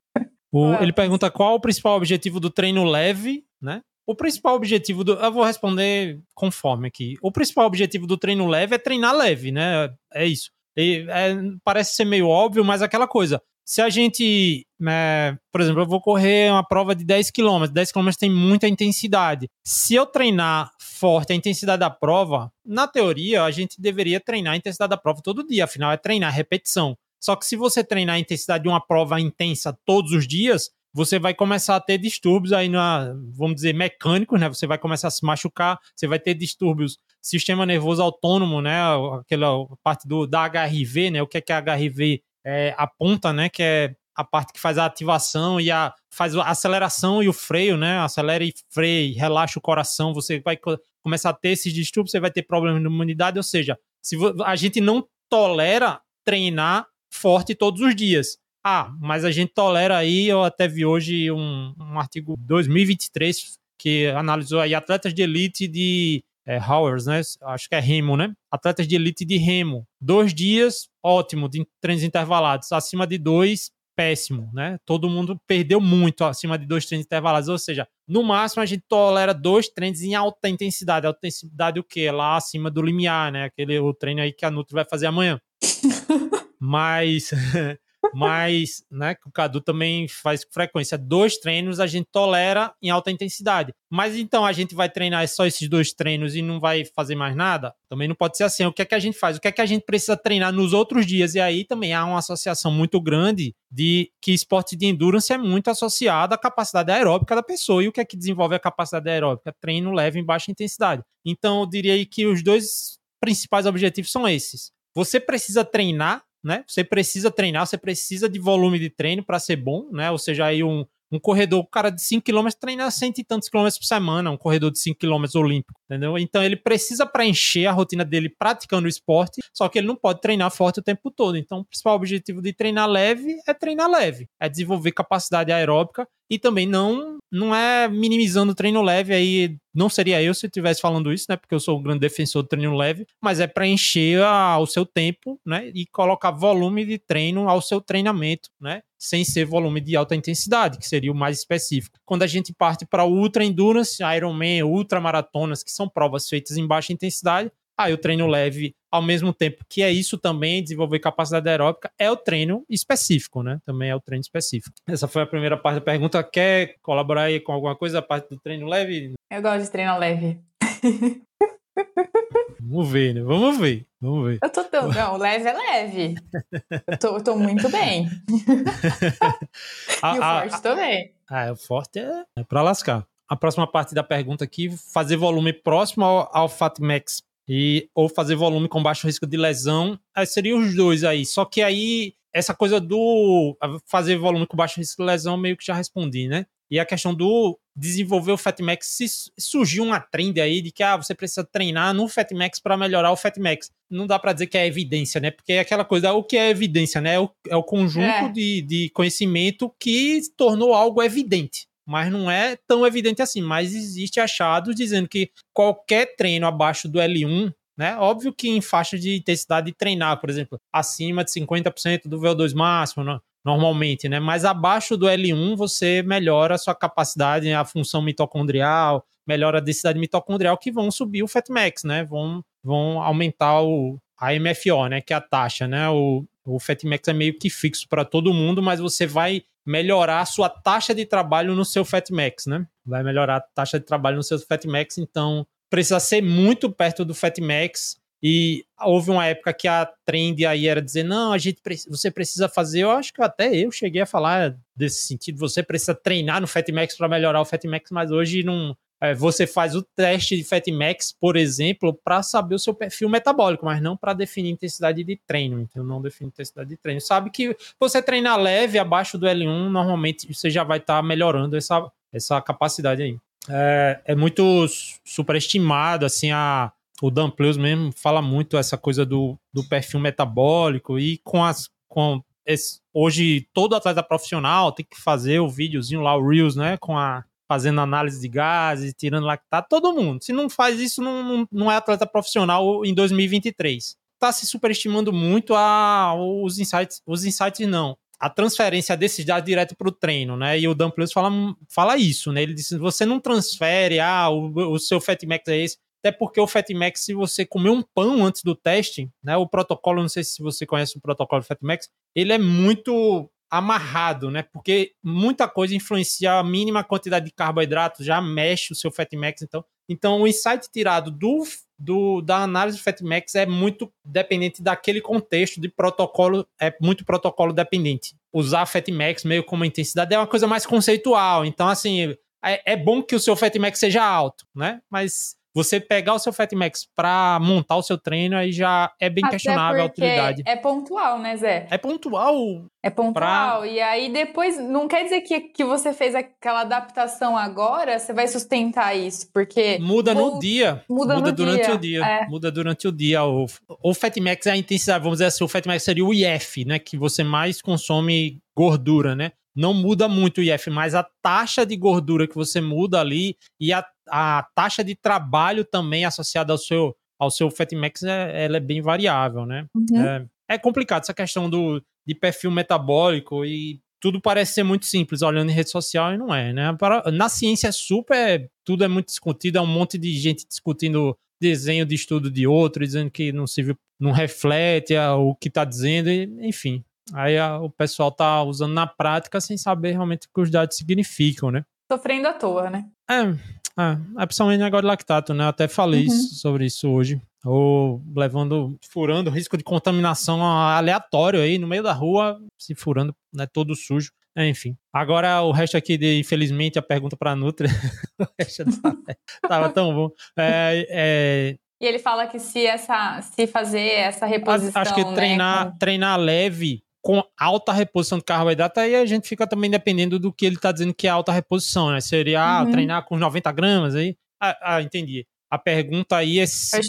O, ele pergunta qual o principal objetivo do treino leve, né? O principal objetivo do. Eu vou responder conforme aqui. O principal objetivo do treino leve é treinar leve, né? É isso. E, é, parece ser meio óbvio, mas aquela coisa se a gente, é, por exemplo, eu vou correr uma prova de 10 km, 10 km tem muita intensidade. Se eu treinar forte a intensidade da prova, na teoria, a gente deveria treinar a intensidade da prova todo dia, afinal é treinar repetição. Só que se você treinar a intensidade de uma prova intensa todos os dias, você vai começar a ter distúrbios aí na, vamos dizer, mecânicos, né? Você vai começar a se machucar, você vai ter distúrbios sistema nervoso autônomo, né? Aquela parte do da HRV, né? O que é que a HRV é, aponta, né? Que é a parte que faz a ativação e a faz a aceleração e o freio, né? Acelera e freia, relaxa o coração, você vai começar a ter esses distúrbios, você vai ter problemas de imunidade, ou seja, se a gente não tolera treinar forte todos os dias. Ah, mas a gente tolera aí, eu até vi hoje um, um artigo 2023 que analisou aí atletas de elite de é, Howers, né? Acho que é remo, né? Atletas de elite de remo. Dois dias, ótimo, de treinos intervalados. Acima de dois, péssimo, né? Todo mundo perdeu muito acima de dois treinos intervalados. Ou seja, no máximo a gente tolera dois treinos em alta intensidade. Alta intensidade o quê? Lá acima do limiar, né? Aquele o treino aí que a Nutri vai fazer amanhã. (laughs) Mas (laughs) mas, né, o Cadu também faz com frequência. Dois treinos a gente tolera em alta intensidade. Mas então a gente vai treinar só esses dois treinos e não vai fazer mais nada? Também não pode ser assim. O que é que a gente faz? O que é que a gente precisa treinar nos outros dias? E aí também há uma associação muito grande de que esporte de endurance é muito associado à capacidade aeróbica da pessoa. E o que é que desenvolve a capacidade aeróbica? Treino leve em baixa intensidade. Então eu diria que os dois principais objetivos são esses. Você precisa treinar né? Você precisa treinar, você precisa de volume de treino para ser bom, né? Ou seja, aí um, um corredor, o cara de 5 km treina cento e tantos quilômetros por semana, um corredor de 5 km olímpico, entendeu? Então ele precisa preencher a rotina dele praticando o esporte, só que ele não pode treinar forte o tempo todo. Então o principal objetivo de treinar leve é treinar leve, é desenvolver capacidade aeróbica e também não não é minimizando o treino leve aí, não seria eu se estivesse falando isso, né? Porque eu sou um grande defensor do treino leve, mas é para encher a, o seu tempo, né? E colocar volume de treino ao seu treinamento, né? Sem ser volume de alta intensidade, que seria o mais específico. Quando a gente parte para ultra endurance, Ironman, ultra maratonas, que são provas feitas em baixa intensidade, aí o treino leve ao mesmo tempo que é isso também, desenvolver capacidade aeróbica, é o treino específico, né? Também é o treino específico. Essa foi a primeira parte da pergunta. Quer colaborar aí com alguma coisa, a parte do treino leve? Eu gosto de treino leve. (laughs) Vamos ver, né? Vamos ver. Vamos ver. Eu tô tão. (laughs) Não, leve é leve. Eu tô, eu tô muito bem. (laughs) e o forte também. Ah, o forte é, é pra lascar. A próxima parte da pergunta aqui, fazer volume próximo ao, ao Fatmax e ou fazer volume com baixo risco de lesão, aí seriam os dois aí. Só que aí essa coisa do fazer volume com baixo risco de lesão meio que já respondi, né? E a questão do desenvolver o Fatmax, se surgiu uma trend aí de que ah, você precisa treinar no Fatmax para melhorar o Fatmax. Não dá para dizer que é evidência, né? Porque é aquela coisa, o que é evidência, né? É o, é o conjunto é. De, de conhecimento que tornou algo evidente mas não é tão evidente assim. Mas existe achados dizendo que qualquer treino abaixo do L1, né? Óbvio que em faixa de intensidade de treinar, por exemplo, acima de 50% do VO2 máximo, né? Normalmente, né? Mas abaixo do L1 você melhora a sua capacidade, a função mitocondrial, melhora a densidade mitocondrial, que vão subir o Fatmax, né? Vão, vão aumentar o, a MFO, né? Que é a taxa, né? O, o Fatmax é meio que fixo para todo mundo, mas você vai melhorar a sua taxa de trabalho no seu Fatmax, né? Vai melhorar a taxa de trabalho no seu Fatmax, então precisa ser muito perto do Fatmax. E houve uma época que a trend aí era dizer: não, a gente você precisa fazer. Eu acho que até eu cheguei a falar desse sentido. Você precisa treinar no Fatmax para melhorar o Fatmax, mas hoje não, é, você faz o teste de Fatmax, por exemplo, para saber o seu perfil metabólico, mas não para definir intensidade de treino. Então, não define intensidade de treino. Sabe que você treinar leve abaixo do L1, normalmente você já vai estar tá melhorando essa, essa capacidade aí. É, é muito superestimado, assim, a, o Dan Pleus mesmo fala muito essa coisa do, do perfil metabólico e com as com esse, hoje todo atleta profissional tem que fazer o videozinho lá, o Reels, né, com a fazendo análise de gases, tirando lactato, todo mundo. Se não faz isso, não, não, é atleta profissional em 2023. Tá se superestimando muito a, os insights, os insights não, a transferência desses dados direto para o treino, né? E o Dan Plus fala, fala isso, né? Ele disse: você não transfere, ah, o, o seu Fatmax é esse. Até porque o Fatmax, se você comer um pão antes do teste, né? O protocolo, não sei se você conhece o protocolo Fatmax, ele é muito amarrado, né? Porque muita coisa influencia a mínima quantidade de carboidrato, já mexe o seu Fatmax, então. Então, o insight tirado do, do da análise do Fatmax é muito dependente daquele contexto de protocolo, é muito protocolo dependente. Usar Fatmax meio como intensidade é uma coisa mais conceitual. Então, assim, é, é bom que o seu Fatmax seja alto, né? Mas você pegar o seu Fatmax para montar o seu treino aí já é bem Até questionável a utilidade. É pontual, né, Zé? É pontual. É pontual. Pra... E aí depois, não quer dizer que, que você fez aquela adaptação agora, você vai sustentar isso, porque. Muda no dia. Muda, muda durante dia. o dia. É. Muda durante o dia. O, o Fatmax é a intensidade, vamos dizer assim, o Fatmax seria o IF, né? Que você mais consome gordura, né? Não muda muito o IF, mas a taxa de gordura que você muda ali e a, a taxa de trabalho também associada ao seu, ao seu Fatmax, é, ela é bem variável, né? Uhum. É, é, complicado essa questão do, de perfil metabólico e tudo parece ser muito simples olhando em rede social e não é, né? Na ciência é super, tudo é muito discutido, é um monte de gente discutindo desenho de estudo de outro, dizendo que não se não reflete o que está dizendo, enfim. Aí a, o pessoal tá usando na prática sem saber realmente o que os dados significam, né? Sofrendo à toa, né? É, é, é principalmente negócio de lactato, né? Eu até falei uhum. sobre isso hoje. Ou levando, furando risco de contaminação aleatório aí no meio da rua, se furando, né? Todo sujo. É, enfim. Agora o resto aqui de, infelizmente, a pergunta para a Nutri. (laughs) o resto tava tão bom. É, é, e ele fala que se essa, se fazer essa reposição, acho que né, treinar, com... treinar leve com alta reposição de carboidrato, aí a gente fica também dependendo do que ele está dizendo que é alta reposição, né? Seria ah, uhum. treinar com 90 gramas aí? Ah, ah entendi. A pergunta aí é,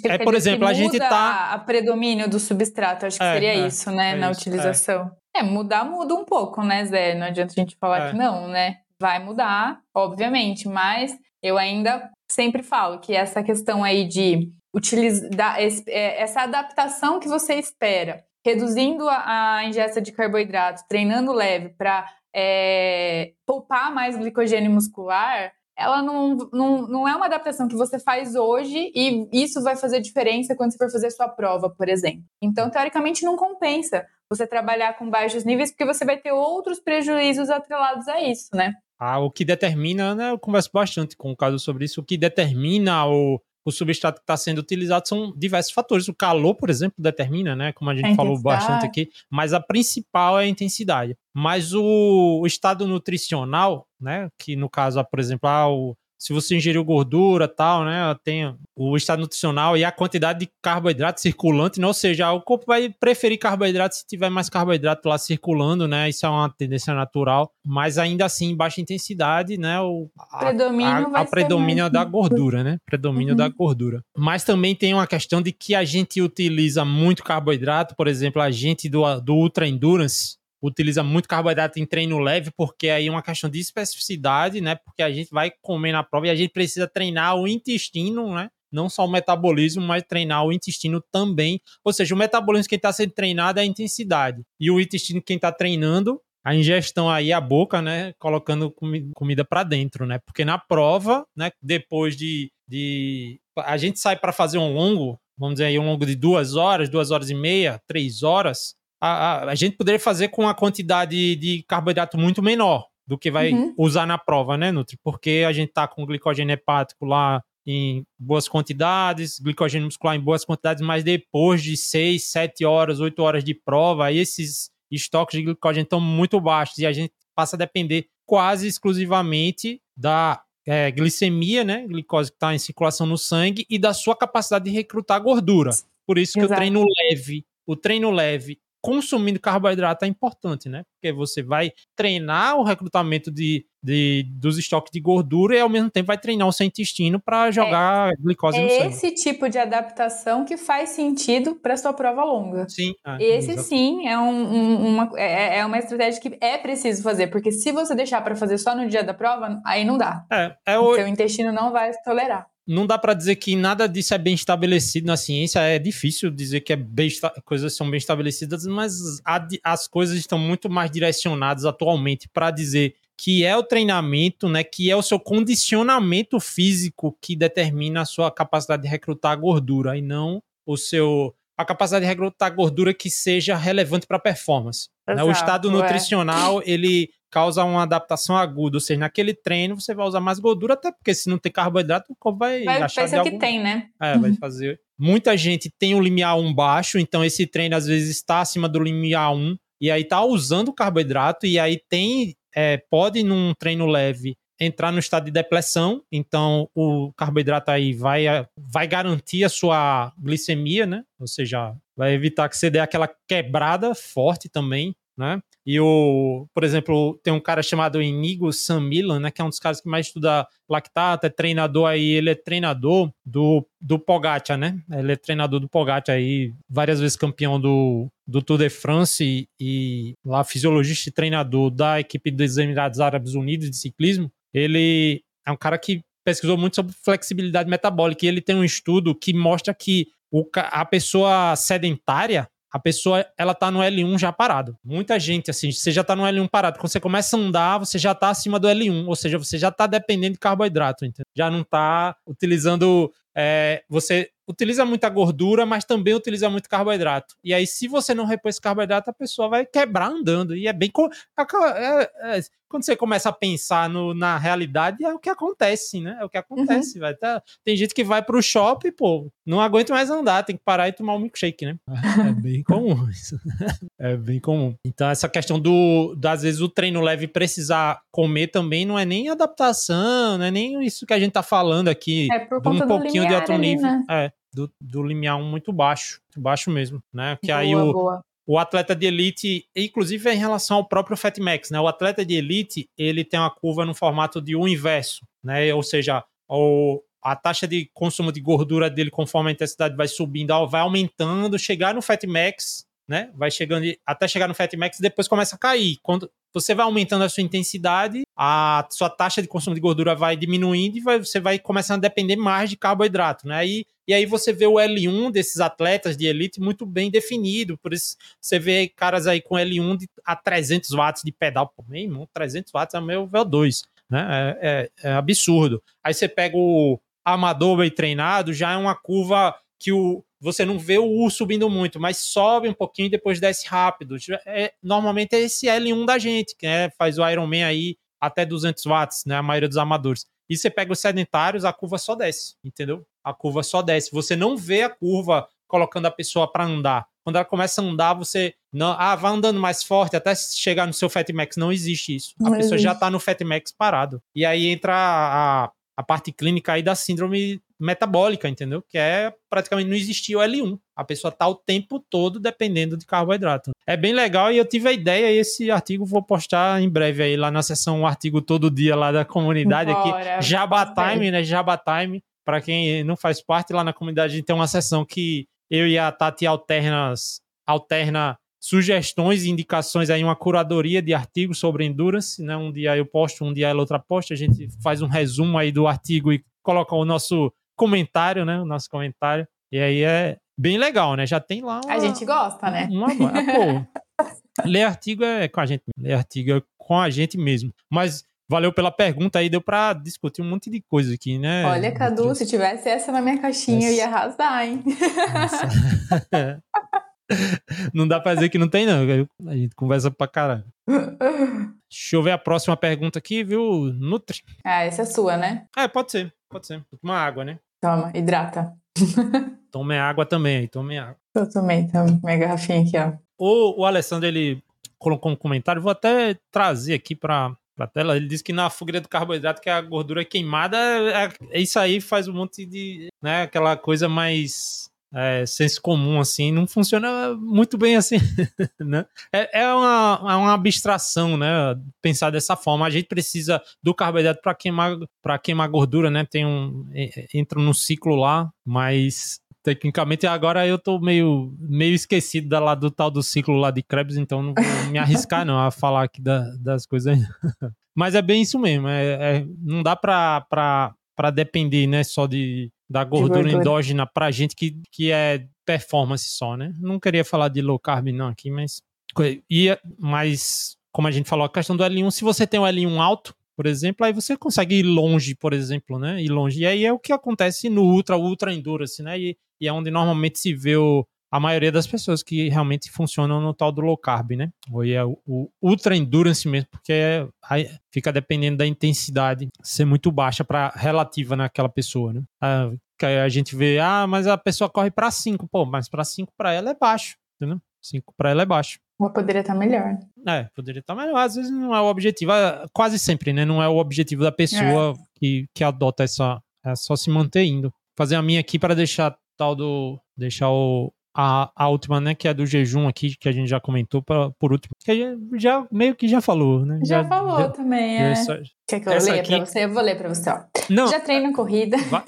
é por exemplo, a gente tá. A predomínio do substrato, acho que é, seria é, isso, né? É na isso, utilização. É. é. mudar muda um pouco, né, Zé? Não adianta a gente falar é. que não, né? Vai mudar, obviamente, mas eu ainda sempre falo que essa questão aí de utilizar essa adaptação que você espera reduzindo a, a ingesta de carboidratos, treinando leve para é, poupar mais glicogênio muscular, ela não, não, não é uma adaptação que você faz hoje e isso vai fazer diferença quando você for fazer sua prova, por exemplo. Então, teoricamente, não compensa você trabalhar com baixos níveis, porque você vai ter outros prejuízos atrelados a isso, né? Ah, o que determina, né? Eu converso bastante com o caso sobre isso. O que determina o, o substrato que está sendo utilizado são diversos fatores. O calor, por exemplo, determina, né? Como a gente a falou bastante aqui, mas a principal é a intensidade. Mas o, o estado nutricional, né? Que no caso, por exemplo, ah, o, se você ingeriu gordura tal, né? Tem o estado nutricional e a quantidade de carboidrato circulante, né? ou seja, o corpo vai preferir carboidrato se tiver mais carboidrato lá circulando, né? Isso é uma tendência natural, mas ainda assim, baixa intensidade, né? O, a, predomínio a, a predomínio da gordura, né? Predomínio uhum. da gordura. Mas também tem uma questão de que a gente utiliza muito carboidrato, por exemplo, a gente do, do Ultra Endurance, utiliza muito carboidrato em treino leve, porque aí é uma questão de especificidade, né? Porque a gente vai comer na prova e a gente precisa treinar o intestino, né? Não só o metabolismo, mas treinar o intestino também. Ou seja, o metabolismo quem está sendo treinado é a intensidade. E o intestino quem está treinando a ingestão aí a boca, né, colocando comida para dentro, né? Porque na prova, né, depois de, de a gente sai para fazer um longo, vamos dizer aí um longo de duas horas, duas horas e meia, três horas, a, a, a, gente poderia fazer com a quantidade de carboidrato muito menor do que vai uhum. usar na prova, né, Nutri? Porque a gente tá com glicogênio hepático lá em boas quantidades, glicogênio muscular em boas quantidades, mas depois de 6, 7 horas, 8 horas de prova, esses estoques de glicogênio estão muito baixos e a gente passa a depender quase exclusivamente da é, glicemia, né, glicose que está em circulação no sangue e da sua capacidade de recrutar gordura. Por isso que Exato. o treino leve, o treino leve consumindo carboidrato é importante, né? Porque você vai treinar o recrutamento de, de, dos estoques de gordura e ao mesmo tempo vai treinar o seu intestino para jogar é, glicose é no sangue. esse tipo de adaptação que faz sentido para sua prova longa. Sim. É, esse sim é, um, um, uma, é, é uma estratégia que é preciso fazer, porque se você deixar para fazer só no dia da prova, aí não dá. É, é o... Seu intestino não vai tolerar não dá para dizer que nada disso é bem estabelecido na ciência. É difícil dizer que é bem coisas são bem estabelecidas, mas a, as coisas estão muito mais direcionadas atualmente para dizer que é o treinamento, né, que é o seu condicionamento físico que determina a sua capacidade de recrutar gordura e não o seu a capacidade de recrutar gordura que seja relevante para a performance. Exato, né? O estado é. nutricional, ele causa uma adaptação aguda, ou seja, naquele treino você vai usar mais gordura, até porque se não tem carboidrato, o corpo vai, vai achar de algum... que tem, né? É, vai fazer. Muita gente tem o limiar 1 baixo, então esse treino às vezes está acima do limiar 1 e aí tá usando carboidrato e aí tem é, pode num treino leve entrar no estado de depressão, então o carboidrato aí vai, vai garantir a sua glicemia, né? Ou seja, vai evitar que você dê aquela quebrada forte também né? E o, por exemplo, tem um cara chamado Inigo Samilan, né, que é um dos caras que mais estuda lactato, é treinador aí, ele é treinador do, do Pogacar, né? Ele é treinador do Pogacar aí, várias vezes campeão do, do Tour de France e, e lá fisiologista e treinador da equipe dos Emirados Árabes Unidos de ciclismo. Ele é um cara que pesquisou muito sobre flexibilidade metabólica e ele tem um estudo que mostra que o, a pessoa sedentária a pessoa ela tá no L1 já parado. Muita gente, assim, você já tá no L1 parado. Quando você começa a andar, você já tá acima do L1, ou seja, você já tá dependendo de carboidrato, entendeu? Já não tá utilizando. É, você utiliza muita gordura, mas também utiliza muito carboidrato. E aí, se você não repor esse carboidrato, a pessoa vai quebrar andando. E é bem. É, é, é, quando você começa a pensar no, na realidade, é o que acontece, né? É o que acontece. Uhum. Vai, tá, tem gente que vai pro shopping, pô, não aguenta mais andar, tem que parar e tomar um milkshake, né? É bem (laughs) comum (laughs) isso. É bem comum. Então, essa questão do, às vezes, o treino leve precisar comer também não é nem adaptação, não é nem isso que a gente tá falando aqui. É por conta um pouquinho de alto nível. Né? É, do, do limiar 1 muito baixo, muito baixo mesmo, né? Que boa, aí o, boa o atleta de elite, inclusive em relação ao próprio Fatmax, né? O atleta de elite, ele tem uma curva no formato de um inverso, né? Ou seja, o, a taxa de consumo de gordura dele, conforme a intensidade vai subindo, vai aumentando, chegar no Fatmax, né? Vai chegando até chegar no Fatmax e depois começa a cair. Quando você vai aumentando a sua intensidade, a sua taxa de consumo de gordura vai diminuindo e vai, você vai começando a depender mais de carboidrato, né? E, e aí você vê o L1 desses atletas de elite muito bem definido, por isso você vê caras aí com L1 de, a 300 watts de pedal, pô, meu irmão, 300 watts é meu VO2, né? É, é, é absurdo. Aí você pega o amador bem treinado, já é uma curva que o, você não vê o U subindo muito, mas sobe um pouquinho e depois desce rápido. É, normalmente é esse L1 da gente, que é, faz o Ironman aí até 200 watts, né? A maioria dos amadores. E você pega os sedentários, a curva só desce, entendeu? A curva só desce. Você não vê a curva colocando a pessoa para andar. Quando ela começa a andar, você não, ah, vai andando mais forte até chegar no seu Fat Max. Não existe isso. A não pessoa existe. já está no Fat Max parado. E aí entra a, a parte clínica aí da síndrome metabólica, entendeu? Que é praticamente não existia o L1. A pessoa tá o tempo todo dependendo de carboidrato. É bem legal e eu tive a ideia e esse artigo vou postar em breve aí lá na seção um artigo todo dia lá da comunidade Bora, aqui, Jabba Time, né? Jabba Time. Para quem não faz parte lá na comunidade, a gente tem uma seção que eu e a Tati alternas alterna sugestões e indicações aí, uma curadoria de artigos sobre endurance, né? Um dia eu posto, um dia ela outra posta, a gente faz um resumo aí do artigo e coloca o nosso comentário, né? O nosso comentário. E aí é bem legal, né? Já tem lá uma, A gente gosta, né? Uma, uma (laughs) pô, ler artigo é com a gente, ler artigo é com a gente mesmo. Mas valeu pela pergunta aí, deu para discutir um monte de coisa aqui, né? Olha, Cadu, se tivesse essa na minha caixinha, essa... eu ia arrasar, hein? (laughs) não dá pra dizer que não tem, não. A gente conversa pra caralho. Deixa eu ver a próxima pergunta aqui, viu? Nutri. Ah, essa é sua, né? É, pode ser, pode ser. Toma água, né? Toma, hidrata. (laughs) Tome água também aí, tome água. Eu também, tá? Minha garrafinha aqui, ó. O, o Alessandro, ele colocou um comentário, vou até trazer aqui pra, tela. Ele disse que na fogueira do carboidrato, que a gordura é queimada, é, é, isso aí faz um monte de. né, aquela coisa mais é, senso comum, assim, não funciona muito bem assim, (laughs) né? É, é, uma, é uma abstração, né? Pensar dessa forma. A gente precisa do carboidrato para queimar, para queimar gordura, né? Tem um. Entra no ciclo lá, mas tecnicamente agora eu tô meio, meio esquecido da, lá, do tal do ciclo lá de Krebs, então não vou me arriscar não a falar aqui da, das coisas. (laughs) Mas é bem isso mesmo, é, é não dá pra, pra, pra depender, né, só de, da gordura, gordura. endógena pra gente que, que é performance só, né? Não queria falar de low carb não aqui, mas... E, mas, como a gente falou, a questão do L1, se você tem um L1 alto, por exemplo, aí você consegue ir longe, por exemplo, né? Ir longe. E aí é o que acontece no Ultra, Ultra Endurance, né? E, e é onde normalmente se vê o, a maioria das pessoas que realmente funcionam no tal do low carb, né? Ou é o, o ultra endurance mesmo, porque é, fica dependendo da intensidade ser muito baixa para relativa naquela pessoa, né? A, a gente vê, ah, mas a pessoa corre para 5, pô, mas para 5 para ela é baixo, entendeu? 5 para ela é baixo. Ou poderia estar tá melhor. É, poderia estar tá melhor. Às vezes não é o objetivo, é, quase sempre, né? Não é o objetivo da pessoa é. que, que adota essa. É só se manter indo. Fazer a minha aqui para deixar tal do. Deixar o, a, a última, né, que é do jejum aqui, que a gente já comentou pra, por último, que já, já meio que já falou, né? Já, já falou já, também, é. Essa, Quer que eu leia aqui... pra você? Eu vou ler pra você, ó. Não. Já treino corrida. Vai.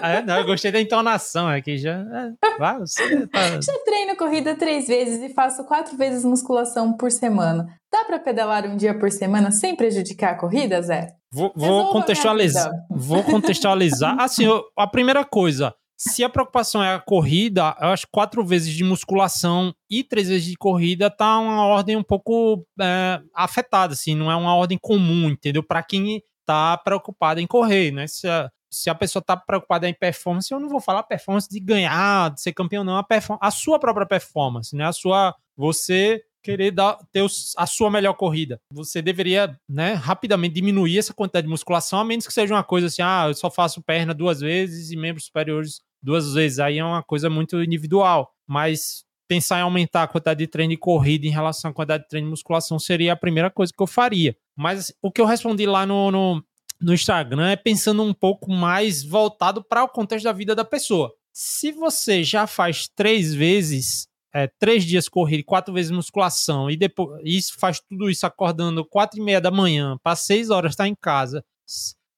É, não, eu gostei da entonação aqui, já. É, vai, você tá... Já treino corrida três vezes e faço quatro vezes musculação por semana. Dá pra pedalar um dia por semana sem prejudicar a corrida, Zé? Vou, vou contextualizar. Vou contextualizar. (laughs) Assim, eu, a primeira coisa, se a preocupação é a corrida, eu acho quatro vezes de musculação e três vezes de corrida tá uma ordem um pouco é, afetada, assim, não é uma ordem comum, entendeu? Para quem tá preocupado em correr, né? Se a, se a pessoa tá preocupada em performance, eu não vou falar performance de ganhar, de ser campeão, não, a, a sua própria performance, né? A sua. Você querer dar, ter a sua melhor corrida. Você deveria, né, rapidamente diminuir essa quantidade de musculação, a menos que seja uma coisa assim, ah, eu só faço perna duas vezes e membros superiores duas vezes. Aí é uma coisa muito individual. Mas pensar em aumentar a quantidade de treino de corrida em relação à quantidade de treino de musculação seria a primeira coisa que eu faria. Mas o que eu respondi lá no, no, no Instagram é pensando um pouco mais voltado para o contexto da vida da pessoa. Se você já faz três vezes, é, três dias corrida quatro vezes musculação, e depois isso faz tudo isso acordando quatro e meia da manhã, para seis horas estar tá em casa,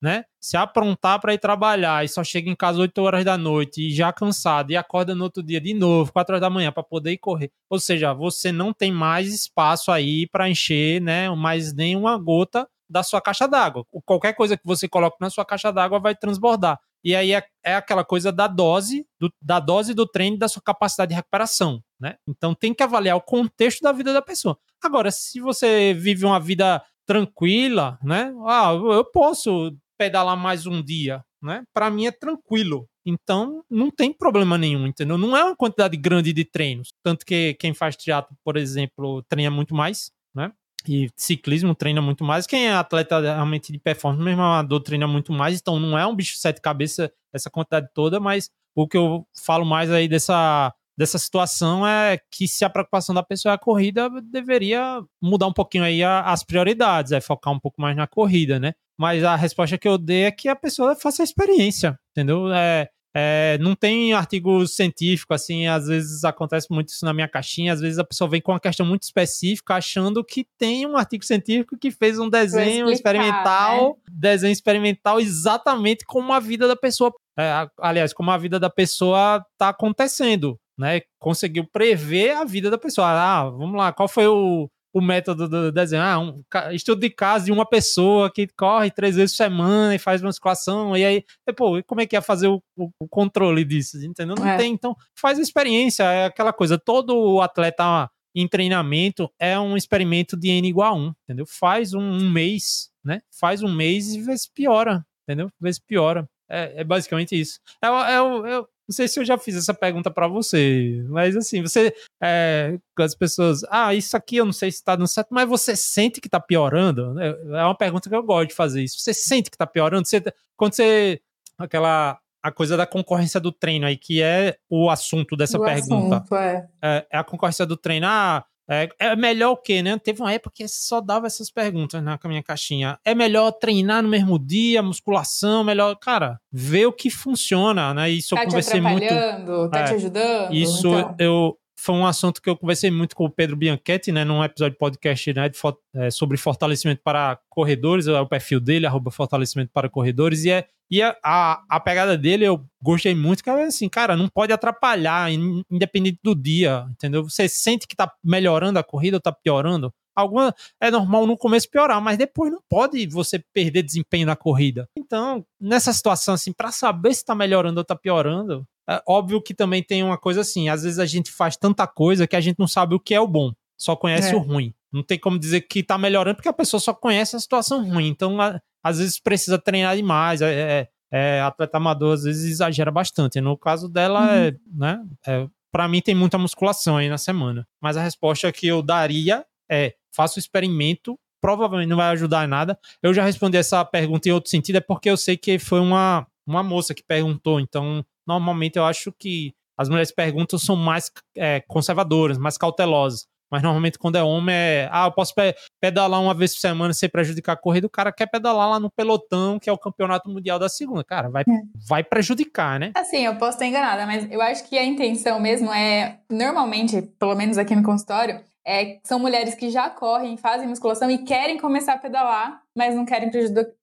né? Se aprontar para ir trabalhar e só chega em casa 8 horas da noite e já cansado e acorda no outro dia de novo, 4 horas da manhã para poder ir correr. Ou seja, você não tem mais espaço aí para encher, né, mais nenhuma gota da sua caixa d'água. Qualquer coisa que você coloque na sua caixa d'água vai transbordar. E aí é, é aquela coisa da dose, do, da dose do treino da sua capacidade de recuperação, né? Então tem que avaliar o contexto da vida da pessoa. Agora, se você vive uma vida tranquila, né? Ah, eu posso pedalar mais um dia, né? Para mim é tranquilo. Então, não tem problema nenhum, entendeu? Não é uma quantidade grande de treinos. Tanto que quem faz teatro, por exemplo, treina muito mais, né? E ciclismo treina muito mais. Quem é atleta realmente de performance, mesmo amador, treina muito mais. Então, não é um bicho sete cabeças essa quantidade toda, mas o que eu falo mais aí dessa dessa situação é que se a preocupação da pessoa é a corrida, deveria mudar um pouquinho aí as prioridades, é focar um pouco mais na corrida, né? Mas a resposta que eu dei é que a pessoa faça a experiência, entendeu? É, é, não tem artigo científico, assim, às vezes acontece muito isso na minha caixinha, às vezes a pessoa vem com uma questão muito específica, achando que tem um artigo científico que fez um desenho explicar, experimental, né? desenho experimental exatamente como a vida da pessoa, é, aliás, como a vida da pessoa está acontecendo né? Conseguiu prever a vida da pessoa. Ah, vamos lá, qual foi o, o método do desenho? Ah, um estudo de caso de uma pessoa que corre três vezes por semana e faz musculação, e aí, e, pô, como é que é fazer o, o, o controle disso? Entendeu? Não é. tem. Então, faz a experiência, é aquela coisa. Todo atleta em treinamento é um experimento de N igual a 1, entendeu? Faz um, um mês, né? Faz um mês e vê se piora, entendeu? Vê se piora. É, é basicamente isso. É, é, é, não sei se eu já fiz essa pergunta para você, mas assim, você. É, as pessoas. Ah, isso aqui eu não sei se tá dando certo, mas você sente que tá piorando? É, é uma pergunta que eu gosto de fazer isso. Você sente que tá piorando? Você, quando você. Aquela. A coisa da concorrência do treino aí, que é o assunto dessa o pergunta. Assunto, é. É, é a concorrência do treino. Ah, É, é melhor o quê, né? Teve uma época que só dava essas perguntas na minha caixinha. É melhor treinar no mesmo dia, musculação, melhor. Cara, ver o que funciona, né? Isso tá eu conversei te muito. Tá é, te ajudando? Isso então. eu. Foi um assunto que eu conversei muito com o Pedro Bianchetti, né, num episódio de podcast né, de, é, sobre fortalecimento para corredores, é o perfil dele, arroba fortalecimento para corredores, e é e a, a, a, pegada dele eu gostei muito, que é assim, cara, não pode atrapalhar, independente do dia, entendeu? Você sente que tá melhorando a corrida ou tá piorando. Alguma é normal no começo piorar, mas depois não pode você perder desempenho na corrida. Então, nessa situação assim, para saber se tá melhorando ou tá piorando, é óbvio que também tem uma coisa assim, às vezes a gente faz tanta coisa que a gente não sabe o que é o bom, só conhece é. o ruim. Não tem como dizer que tá melhorando porque a pessoa só conhece a situação ruim. Então, às vezes precisa treinar demais. É, é, é, atleta amador às vezes exagera bastante. No caso dela, uhum. é, né? É, para mim tem muita musculação aí na semana. Mas a resposta que eu daria é: faça o experimento. Provavelmente não vai ajudar em nada. Eu já respondi essa pergunta em outro sentido, é porque eu sei que foi uma, uma moça que perguntou. Então, normalmente eu acho que as mulheres perguntam são mais é, conservadoras, mais cautelosas. Mas normalmente quando é homem é. Ah, eu posso pedalar uma vez por semana sem prejudicar a corrida. O cara quer pedalar lá no pelotão, que é o campeonato mundial da segunda. Cara, vai, é. vai prejudicar, né? Assim, eu posso estar enganada, mas eu acho que a intenção mesmo é. Normalmente, pelo menos aqui no consultório, é, são mulheres que já correm, fazem musculação e querem começar a pedalar, mas não querem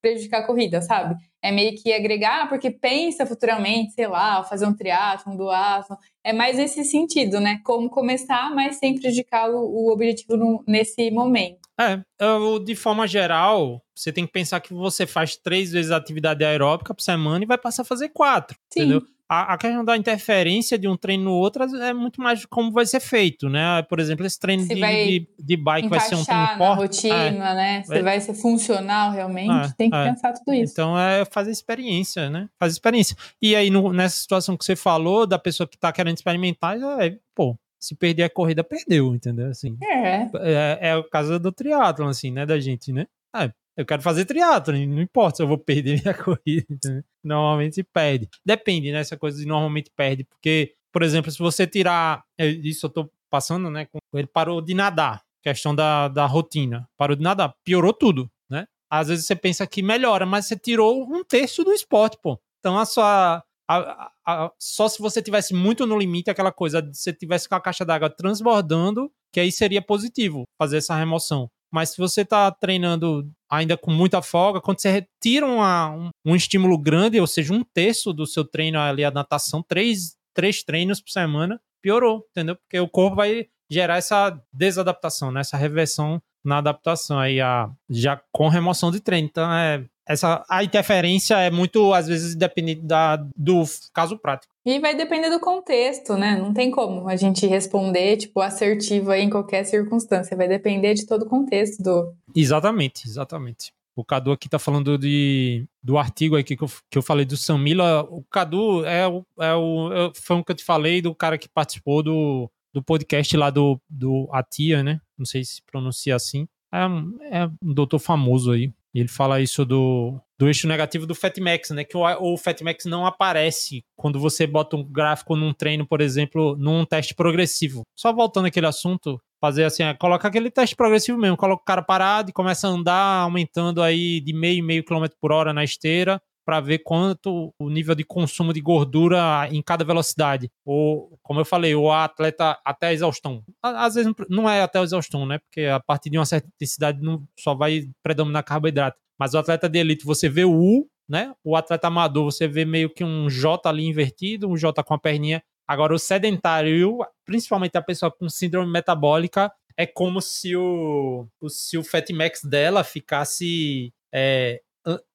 prejudicar a corrida, sabe? É meio que agregar, porque pensa futuramente, sei lá, fazer um triatlon, um duatlon. É mais nesse sentido, né? Como começar, mas sem prejudicar o, o objetivo no, nesse momento. É, eu, de forma geral, você tem que pensar que você faz três vezes atividade aeróbica por semana e vai passar a fazer quatro, Sim. entendeu? A, a, questão da interferência de um treino no outro é muito mais como vai ser feito, né? Por exemplo, esse treino de, de, de, bike vai ser um treino na forte. rotina, é, né? Você vai ser funcional realmente, é, tem que é. pensar tudo isso. Então é fazer experiência, né? Fazer experiência. E aí, no, nessa situação que você falou, da pessoa que tá querendo experimentar, é, pô, se perder a corrida, perdeu, entendeu? Assim, é. é. É, o caso do triatlon, assim, né? Da gente, né? É, eu quero fazer triatlo, não importa se eu vou perder minha (laughs) corrida. Normalmente perde. Depende, né? Essa coisa de normalmente perde, porque, por exemplo, se você tirar. É, isso eu tô passando, né? Ele parou de nadar, questão da, da rotina. Parou de nadar, piorou tudo, né? Às vezes você pensa que melhora, mas você tirou um terço do esporte, pô. Então a sua. A, a, a, só se você tivesse muito no limite, aquela coisa, se você tivesse com a caixa d'água transbordando, que aí seria positivo fazer essa remoção. Mas se você está treinando ainda com muita folga, quando você retira uma, um, um, estímulo grande, ou seja, um terço do seu treino ali, a natação, três, três treinos por semana, piorou, entendeu? Porque o corpo vai gerar essa desadaptação, né? essa reversão na adaptação aí, a, já com remoção de treino. Então, é, essa, a interferência é muito, às vezes, dependente da, do caso prático. E vai depender do contexto, né? Não tem como a gente responder, tipo, assertivo aí em qualquer circunstância. Vai depender de todo o contexto do. Exatamente, exatamente. O Cadu aqui tá falando de, do artigo aqui que eu, que eu falei do Samila. O Cadu é, o, é o. É, foi um que eu te falei do cara que participou do, do podcast lá do, do Atia, né? Não sei se pronuncia assim. É, é um doutor famoso aí. E ele fala isso do, do eixo negativo do Fatmax, né? Que o, o Fatmax não aparece quando você bota um gráfico num treino, por exemplo, num teste progressivo. Só voltando aquele assunto, fazer assim, é, coloca aquele teste progressivo mesmo, coloca o cara parado e começa a andar, aumentando aí de meio, meio quilômetro por hora na esteira, para ver quanto o nível de consumo de gordura em cada velocidade. Ou, como eu falei, o atleta até a exaustão. Às vezes não é até a exaustão, né? Porque a partir de uma certa intensidade não só vai predominar carboidrato. Mas o atleta de elite, você vê o U, né? O atleta amador, você vê meio que um J ali invertido, um J com a perninha. Agora, o sedentário, principalmente a pessoa com síndrome metabólica, é como se o, o se o fat max dela ficasse é,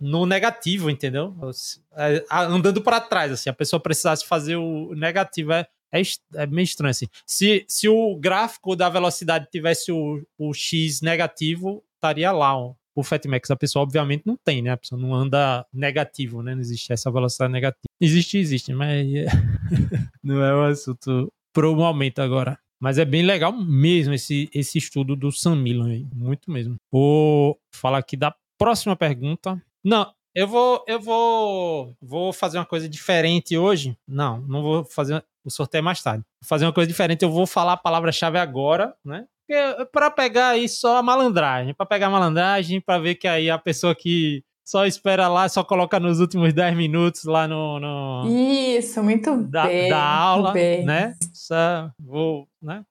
no negativo, entendeu? É, andando para trás, assim, a pessoa precisasse fazer o negativo. É, é, é, meio estranho, assim. Se, se o gráfico da velocidade tivesse o, o X negativo, estaria lá ó. o Fatmax. A pessoa, obviamente, não tem, né? A pessoa não anda negativo, né? Não existe essa velocidade negativa. Existe, existe, mas (laughs) não é o assunto pro momento agora. Mas é bem legal mesmo esse, esse estudo do Sam Milan aí. Muito mesmo. Vou falar aqui da Próxima pergunta. Não, eu vou, eu vou, vou fazer uma coisa diferente hoje. Não, não vou fazer o sorteio mais tarde. Vou fazer uma coisa diferente. Eu vou falar a palavra-chave agora, né? Para pegar aí só a malandragem, para pegar a malandragem, para ver que aí a pessoa que só espera lá, só coloca nos últimos 10 minutos lá no. no Isso, muito da, bem. Da aula, bem. né? Só vou, né?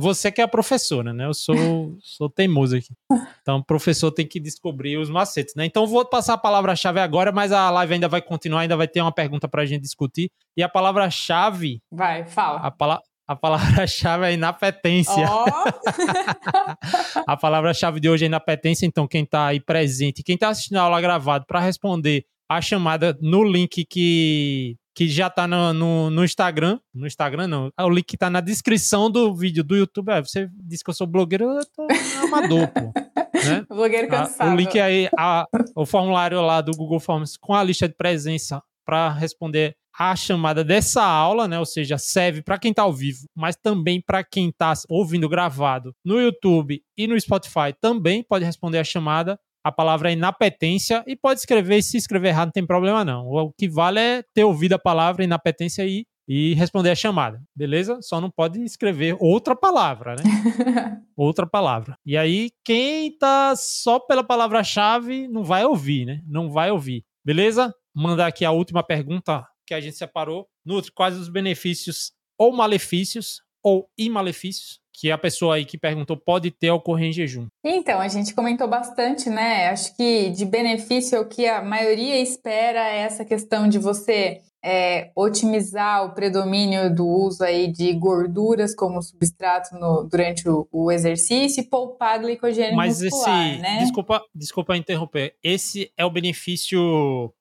Você que é a professora, né? Eu sou, sou teimoso aqui. Então, o professor tem que descobrir os macetes, né? Então, vou passar a palavra-chave agora, mas a live ainda vai continuar, ainda vai ter uma pergunta para a gente discutir. E a palavra-chave. Vai, fala. A palavra. A palavra-chave é inapetência. Oh. (laughs) a palavra-chave de hoje é inapetência. Então, quem está aí presente, quem está assistindo a aula gravada para responder a chamada no link que, que já está no, no, no, Instagram. No Instagram, não. O link está na descrição do vídeo do YouTube. É, você disse que eu sou blogueiro, eu tô amador, pô. Né? (laughs) Blogueiro cansado. o link aí, a, o formulário lá do Google Forms com a lista de presença para responder a chamada dessa aula, né? Ou seja, serve para quem está ao vivo, mas também para quem está ouvindo gravado no YouTube e no Spotify também pode responder a chamada. A palavra é inapetência e pode escrever, e se escrever errado não tem problema não. O que vale é ter ouvido a palavra inapetência e, e responder a chamada, beleza? Só não pode escrever outra palavra, né? (laughs) outra palavra. E aí, quem tá só pela palavra-chave não vai ouvir, né? Não vai ouvir. Beleza? Mandar aqui a última pergunta que a gente separou. Nutri, quais os benefícios ou malefícios ou imalefícios que a pessoa aí que perguntou pode ter ao correr em jejum? Então, a gente comentou bastante, né? Acho que de benefício o que a maioria espera é essa questão de você é, otimizar o predomínio do uso aí de gorduras como substrato no, durante o, o, exercício e poupar glicogênio Mas muscular, esse, né? Desculpa, desculpa interromper. Esse é o benefício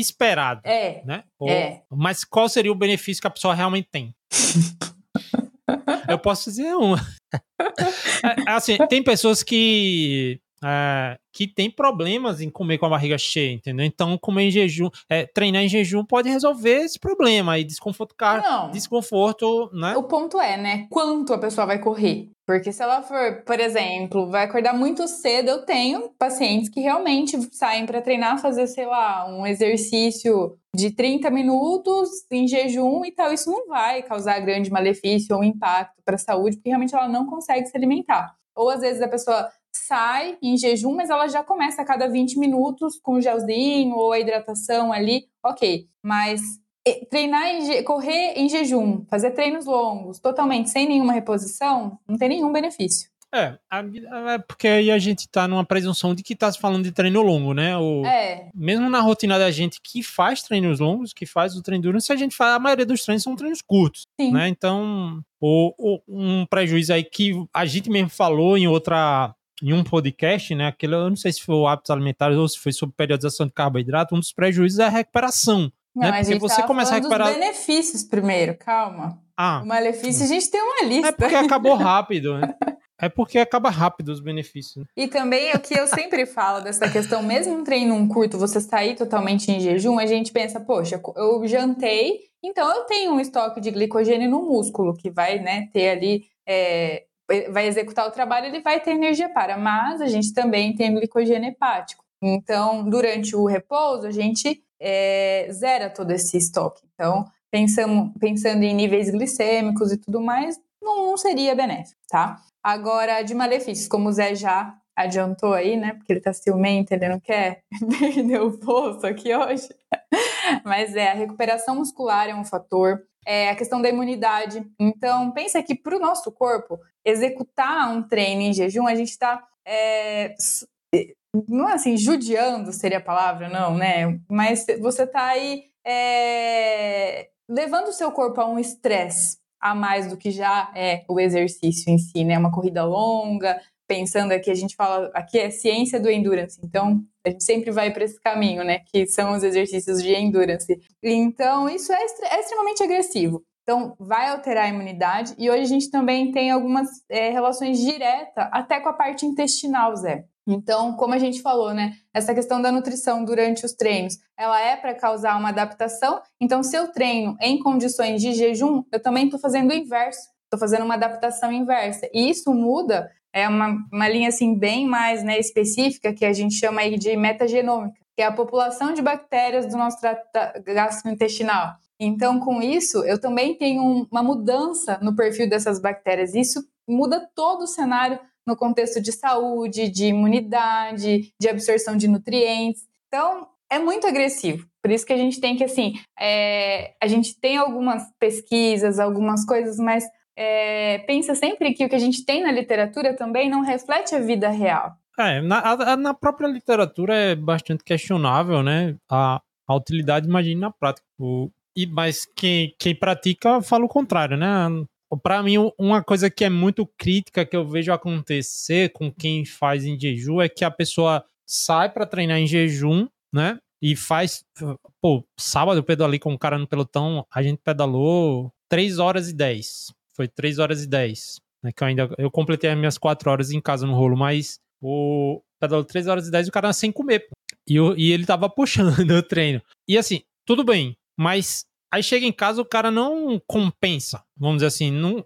esperado. É. Né? Ou, é. Mas qual seria o benefício que a pessoa realmente tem? (laughs) Eu posso dizer uma. (laughs) É, assim, tem pessoas que é, que tem problemas em comer com a barriga cheia, entendeu? Então, comer em jejum, é, treinar em jejum pode resolver esse problema aí, desconforto, Não. desconforto, né? O ponto é, né? Quanto a pessoa vai correr? Porque se ela for, por exemplo, vai acordar muito cedo, eu tenho pacientes que realmente saem para treinar, fazer, sei lá, um exercício de 30 minutos em jejum e tal. Isso não vai causar grande malefício ou impacto para a saúde, porque realmente ela não consegue se alimentar. Ou às vezes a pessoa sai em jejum, mas ela já começa a cada 20 minutos com o gelzinho ou a hidratação ali, ok. Mas treinar, em, correr em jejum, fazer treinos longos, totalmente sem nenhuma reposição, não tem nenhum benefício. É, é porque aí a gente tá numa presunção de que tá se falando de treino longo, né? O, é. Mesmo na rotina da gente que faz treinos longos, que faz o treino se a gente faz, a maioria dos treinos são treinos curtos, Sim. né? Então, o, um prejuízo aí que a gente mesmo falou em outra em um podcast, né? Aquele, eu não sei se foi hábitos alimentares ou se foi sobre periodização de carboidrato, um dos prejuízos é a recuperação. Não, né? Porque você começa a recuperar. Dos benefícios primeiro, calma. Ah. O malefício a gente tem uma lista. É porque acabou rápido, né? (laughs) É porque acaba rápido os benefícios. Né? E também é o que eu sempre falo dessa questão, mesmo um treino curto, você sair totalmente em jejum, a gente pensa, poxa, eu jantei, então eu tenho um estoque de glicogênio no músculo, que vai né, ter ali é, vai executar o trabalho, ele vai ter energia para, mas a gente também tem glicogênio hepático. Então, durante o repouso, a gente é, zera todo esse estoque. Então, pensando em níveis glicêmicos e tudo mais, não seria benéfico, tá? Agora, de malefícios, como o Zé já adiantou aí, né? Porque ele tá ciumento, ele não quer (laughs) perder o poço aqui hoje. Mas é, a recuperação muscular é um fator, é a questão da imunidade. Então, pensa que para o nosso corpo, executar um treino em jejum, a gente está. É, não é assim, judiando seria a palavra, não, né? Mas você está aí é, levando o seu corpo a um estresse a mais do que já é o exercício em si, né? Uma corrida longa, pensando aqui, a gente fala, aqui é ciência do endurance, então a gente sempre vai para esse caminho, né? Que são os exercícios de endurance. Então, isso é, é extremamente agressivo. Então, vai alterar a imunidade. E hoje a gente também tem algumas é, relações diretas até com a parte intestinal, Zé. Então, como a gente falou, né? Essa questão da nutrição durante os treinos, ela é para causar uma adaptação. Então, se eu treino em condições de jejum, eu também estou fazendo o inverso. Estou fazendo uma adaptação inversa. E isso muda, é uma, uma linha assim bem mais né, específica, que a gente chama aí de metagenômica, que é a população de bactérias do nosso trato gastrointestinal. Então, com isso, eu também tenho uma mudança no perfil dessas bactérias. Isso muda todo o cenário no contexto de saúde, de imunidade, de absorção de nutrientes. Então, é muito agressivo. Por isso que a gente tem que, assim, é, a gente tem algumas pesquisas, algumas coisas, mas é, pensa sempre que o que a gente tem na literatura também não reflete a vida real. É, na, na própria literatura é bastante questionável, né? A, a utilidade, imagine na prática. O, e, mas quem, quem pratica fala o contrário, né? Para mim, uma coisa que é muito crítica que eu vejo acontecer com quem faz em jejum é que a pessoa sai para treinar em jejum, né? E faz. Pô, sábado eu pedalei com um cara no pelotão, a gente pedalou 3 horas e 10. Foi 3 horas e 10. Né, que eu ainda. Eu completei as minhas 4 horas em casa no rolo, mas o pedalou 3 horas e 10 e o cara sem comer. E, eu, e ele tava puxando (laughs) o treino. E assim, tudo bem, mas aí chega em casa o cara não compensa, vamos dizer assim. Não,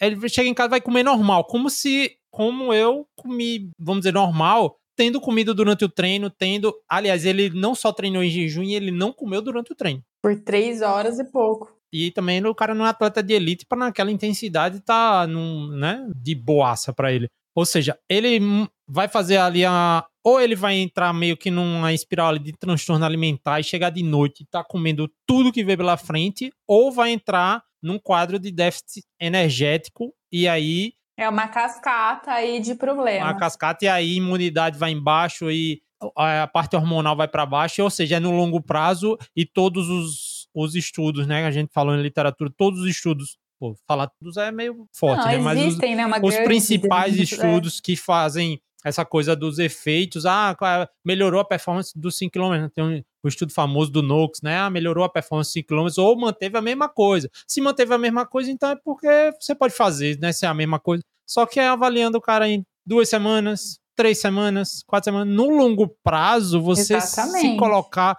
ele chega em casa vai comer normal, como se, como eu comi, vamos dizer, normal, tendo comido durante o treino, tendo. Aliás, ele não só treinou em jejum, ele não comeu durante o treino. Por três horas e pouco. E também o cara não é atleta de elite para naquela intensidade tá num, né, de boaça para ele. Ou seja, ele vai fazer ali a. Ou ele vai entrar meio que numa espiral de transtorno alimentar e chegar de noite e tá comendo tudo que vê pela frente, ou vai entrar num quadro de déficit energético e aí. É uma cascata aí de problema. Uma cascata e aí a imunidade vai embaixo e a parte hormonal vai para baixo, ou seja, é no longo prazo e todos os, os estudos, né, a gente falou em literatura, todos os estudos Pô, falar todos é meio forte, Não, né? Mas existem, os, né, os principais é. estudos é. que fazem essa coisa dos efeitos, ah, melhorou a performance dos 5 km, né? tem um, o estudo famoso do Nox, né? Ah, melhorou a performance dos 5 km ou manteve a mesma coisa. Se manteve a mesma coisa, então é porque você pode fazer, né? Se é a mesma coisa. Só que é avaliando o cara em duas semanas, três semanas, quatro semanas. No longo prazo, você Exatamente. se colocar.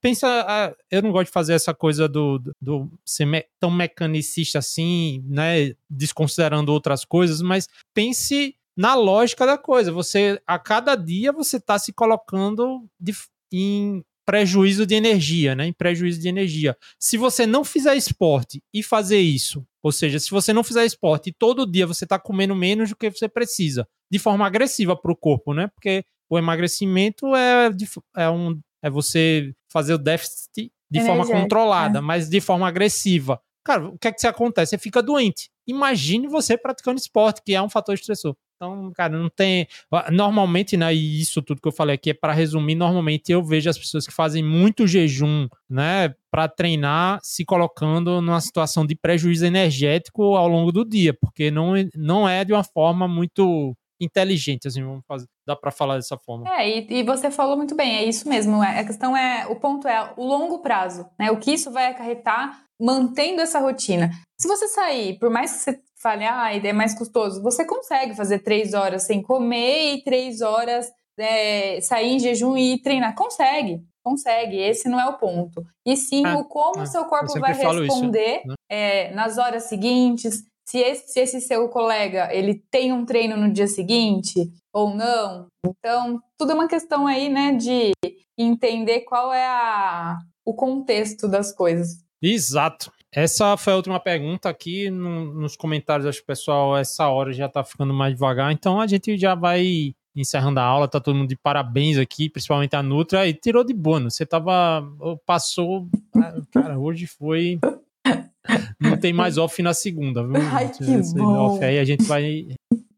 Pensa, ah, eu não gosto de fazer essa coisa do, do, do ser me, tão mecanicista assim, né? Desconsiderando outras coisas, mas pense na lógica da coisa. Você, a cada dia, você está se colocando de, em prejuízo de energia, né? Em prejuízo de energia. Se você não fizer esporte e fazer isso, ou seja, se você não fizer esporte e todo dia você está comendo menos do que você precisa, de forma agressiva para o corpo, né? Porque o emagrecimento é, é, um, é você fazer o déficit de forma controlada, é. mas de forma agressiva. Cara, o que é que se acontece? Você fica doente. Imagine você praticando esporte, que é um fator estressor. Então, cara, não tem. Normalmente, né? E isso tudo que eu falei aqui é para resumir. Normalmente eu vejo as pessoas que fazem muito jejum, né? Para treinar, se colocando numa situação de prejuízo energético ao longo do dia, porque não, não é de uma forma muito inteligente, assim, vamos fazer, dá para falar dessa forma. É, e, e, você falou muito bem, é isso mesmo. É, a questão é, o ponto é o longo prazo, né? O que isso vai acarretar mantendo essa rotina. Se você sair, por mais que você fale, ah, é mais custoso, você consegue fazer três horas sem comer e três horas é, sair em jejum e treinar. Consegue, consegue. Esse não é o ponto. E sim ah, o como o ah, seu corpo vai responder isso, né? é, nas horas seguintes. Se esse, se esse seu colega ele tem um treino no dia seguinte ou não. Então, tudo é uma questão aí, né, de entender qual é a, o contexto das coisas. Exato. Essa foi a última pergunta aqui no, nos comentários. Acho que o pessoal, essa hora já tá ficando mais devagar. Então a gente já vai encerrando a aula. Tá todo mundo de parabéns aqui, principalmente a Nutra. E tirou de bono. Você tava. Passou. Ah, cara, hoje foi. Não tem mais off na segunda, viu? Ai, que bom. Off. Aí a gente vai.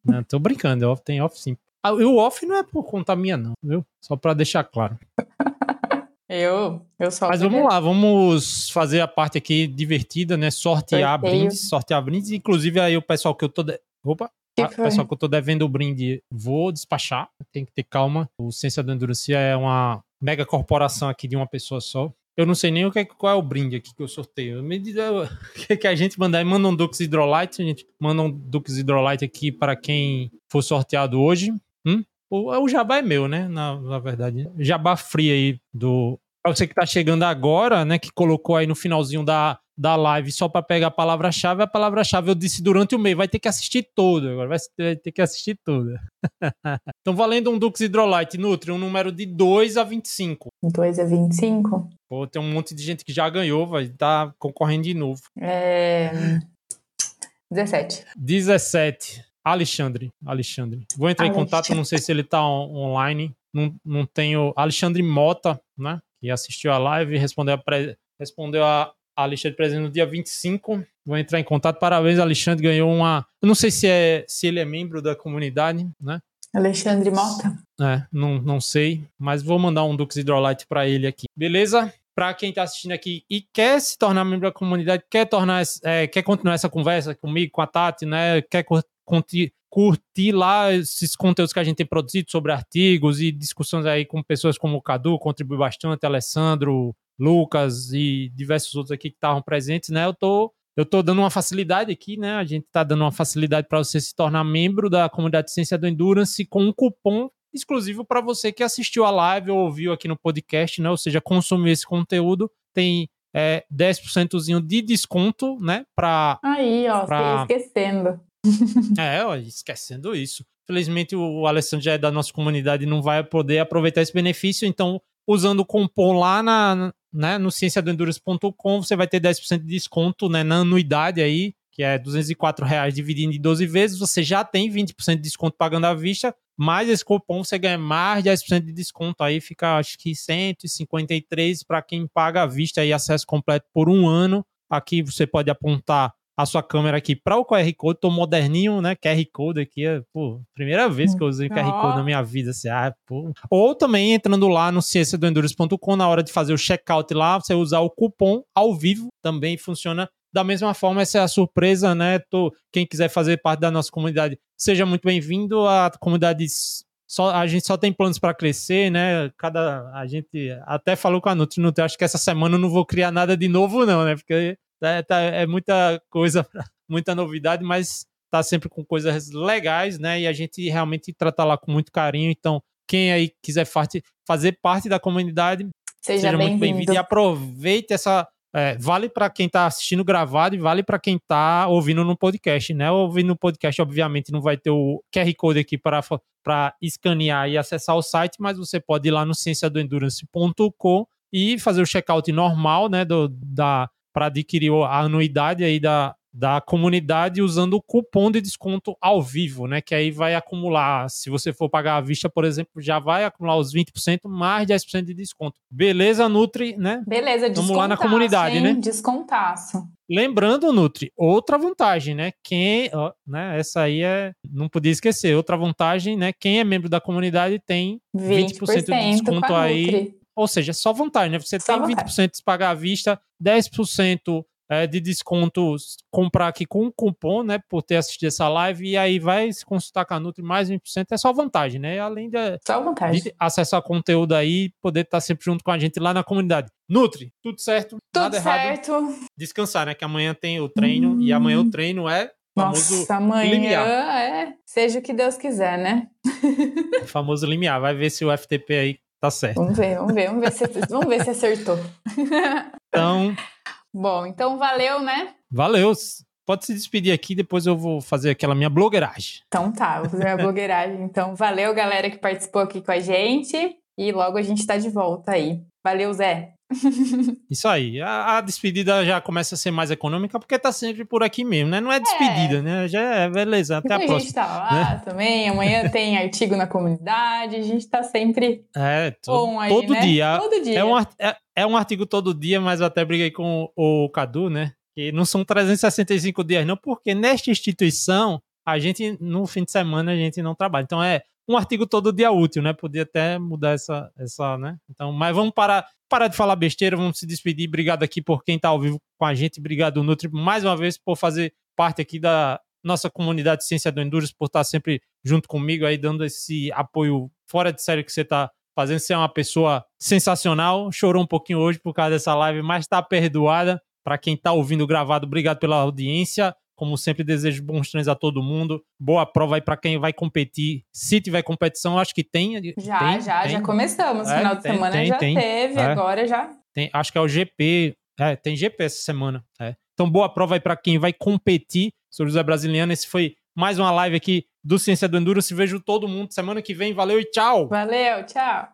Não, tô brincando, tem off sim. Ah, o off não é por conta minha, não, viu? Só pra deixar claro. (laughs) Eu, eu só. Mas vamos lá, vamos fazer a parte aqui divertida, né? Sortear Sorteio. brindes, sortear brindes. Inclusive, aí o pessoal que eu tô. De... Opa! Que o pessoal que eu tô devendo o brinde, vou despachar. Tem que ter calma. O Ciência do Endurance é uma mega corporação aqui de uma pessoa só. Eu não sei nem o que, qual é o brinde aqui que eu sorteio. Me diz o (laughs) que, a gente mandar. Manda um Dux Hydrolite. A gente manda um Dux Hydrolite aqui para quem for sorteado hoje. Hum? O, o jabá é meu, né? Na, na verdade. Jabá free aí do. Pra você que tá chegando agora, né? Que colocou aí no finalzinho da, da live só para pegar a palavra-chave, a palavra-chave eu disse durante o mês, vai ter que assistir tudo, agora vai ter que assistir tudo. (laughs) então, valendo um Dux Hydrolite Nutri, um número de 2 a 25. 2 a 25? Pô, tem um monte de gente que já ganhou, vai estar tá concorrendo de novo. É... 17. 17. Alexandre, Alexandre. Vou entrar Alexandre. em contato, não sei se ele tá on online. Não, não tenho. Alexandre Mota, né? Que assistiu a live e respondeu a, pre... respondeu a Alexandre presente no dia 25. Vou entrar em contato. Parabéns, Alexandre. Ganhou uma. Eu não sei se, é, se ele é membro da comunidade, né? Alexandre Mota? É, não, não sei. Mas vou mandar um Dux Hydrolite para ele aqui. Beleza? Para quem está assistindo aqui e quer se tornar membro da comunidade, quer tornar, é, quer continuar essa conversa comigo, com a Tati, né? Quer curtir, curtir lá esses conteúdos que a gente tem produzido sobre artigos e discussões aí com pessoas como o Cadu, contribui bastante, Alessandro, Lucas e diversos outros aqui que estavam presentes, né? Eu tô eu tô dando uma facilidade aqui, né? A gente tá dando uma facilidade para você se tornar membro da comunidade de ciência do Endurance com um cupom exclusivo para você que assistiu a live ou ouviu aqui no podcast, né? Ou seja, consumiu esse conteúdo, tem é, 10% de desconto, né? Pra, Aí, ó, pra... esquecendo. (laughs) é, ó, esquecendo isso. Felizmente o Alessandro já é da nossa comunidade e não vai poder aproveitar esse benefício, então usando o cupom lá na, né, no cienciadoendurance.com você vai ter 10% de desconto né, na anuidade aí, que é 204 reais dividido em 12 vezes, você já tem 20% de desconto pagando à vista, mais esse cupom você ganha mais de 10% de desconto, aí fica acho que 153 para quem paga à vista e acesso completo por um ano. Aqui você pode apontar a sua câmera aqui para o QR Code, tô moderninho, né? QR Code aqui, é, pô, primeira vez que eu usei QR Code na minha vida, assim, ah, pô. Ou também entrando lá no cienciadoendurance.com, na hora de fazer o checkout lá, você usar o cupom ao vivo, também funciona da mesma forma, essa é a surpresa, né? Tô, quem quiser fazer parte da nossa comunidade, seja muito bem-vindo. A comunidade só, a gente só tem planos para crescer, né? Cada a gente até falou com a Nutri, Nutri, acho que essa semana eu não vou criar nada de novo não, né? Porque é, tá, é muita coisa, (laughs) muita novidade, mas tá sempre com coisas legais, né? E a gente realmente trata lá com muito carinho. Então, quem aí quiser fazer parte da comunidade, seja, seja bem muito bem-vindo e aproveite essa é, vale para quem está assistindo gravado e vale para quem está ouvindo no podcast, né? Ouvindo no podcast, obviamente, não vai ter o QR Code aqui para, para escanear e acessar o site, mas você pode ir lá no cienciadoendurance.com e fazer o checkout normal, né? Do, da, para adquirir a anuidade aí da, da comunidade usando o cupom de desconto ao vivo, né? Que aí vai acumular, se você for pagar à vista, por exemplo, já vai acumular os 20% mais 10% de desconto. Beleza, Nutri, né? Beleza, Vamos lá na comunidade, hein? né? Descontaço. Lembrando, Nutri, outra vantagem, né? Quem, ó, né? Essa aí é, não podia esquecer. Outra vantagem, né? Quem é membro da comunidade tem 20%, 20 de desconto aí. Ou seja, só vantagem, né? Você só tem vantagem. 20% de pagar à vista, 10% é, de desconto comprar aqui com um cupom, né? Por ter assistido essa live, e aí vai se consultar com a Nutri mais 20%, é só vantagem, né? Além de, só vantagem. de acessar conteúdo aí, poder estar sempre junto com a gente lá na comunidade. Nutri, tudo certo? Tudo nada certo. Errado. Descansar, né? Que amanhã tem o treino, hum. e amanhã o treino é Nossa, amanhã limiar. é seja o que Deus quiser, né? o (laughs) famoso limiar. Vai ver se o FTP aí tá certo. Vamos ver, vamos ver, vamos ver se, vamos ver se acertou. Então, Bom, então valeu, né? Valeu. Pode se despedir aqui, depois eu vou fazer aquela minha blogueiragem. Então tá, vou fazer minha blogueiragem. Então, valeu, galera que participou aqui com a gente. E logo a gente tá de volta aí. Valeu, Zé. (laughs) Isso aí. A, a, despedida já começa a ser mais econômica porque tá sempre por aqui mesmo, né? Não é despedida, é. né? Já é beleza. Até a próxima. A gente tá lá né? também. Amanhã (laughs) tem artigo na comunidade. A gente tá sempre é, to, aí, todo né? dia. Todo dia. É um, é, é um artigo todo dia, mas eu até briguei com o, o Cadu, né? Que não são 365 dias, não, porque nesta instituição a gente, no fim de semana, a gente não trabalha. Então é um artigo todo dia útil, né? Podia até mudar essa, essa né? Então, mas vamos parar, parar de falar besteira, vamos se despedir. Obrigado aqui por quem está ao vivo com a gente. Obrigado, Nutri, mais uma vez por fazer parte aqui da nossa comunidade de Ciência do Endurance, por estar sempre junto comigo aí, dando esse apoio fora de série que você está fazendo. Você é uma pessoa sensacional. Chorou um pouquinho hoje por causa dessa live, mas está perdoada. Para quem está ouvindo gravado, obrigado pela audiência. Como sempre, desejo bons treinos a todo mundo. Boa prova aí para quem vai competir. Se tiver competição, acho que tem. Já, tem, já, tem. já começamos. É, Final de tem, semana já teve, é. agora já. Acho que é o GP É, tem GP essa semana. É. Então, boa prova aí para quem vai competir. Sou José Brasiliano. Esse foi mais uma live aqui do Ciência do Enduro. Se vejo todo mundo semana que vem. Valeu e tchau! Valeu, tchau!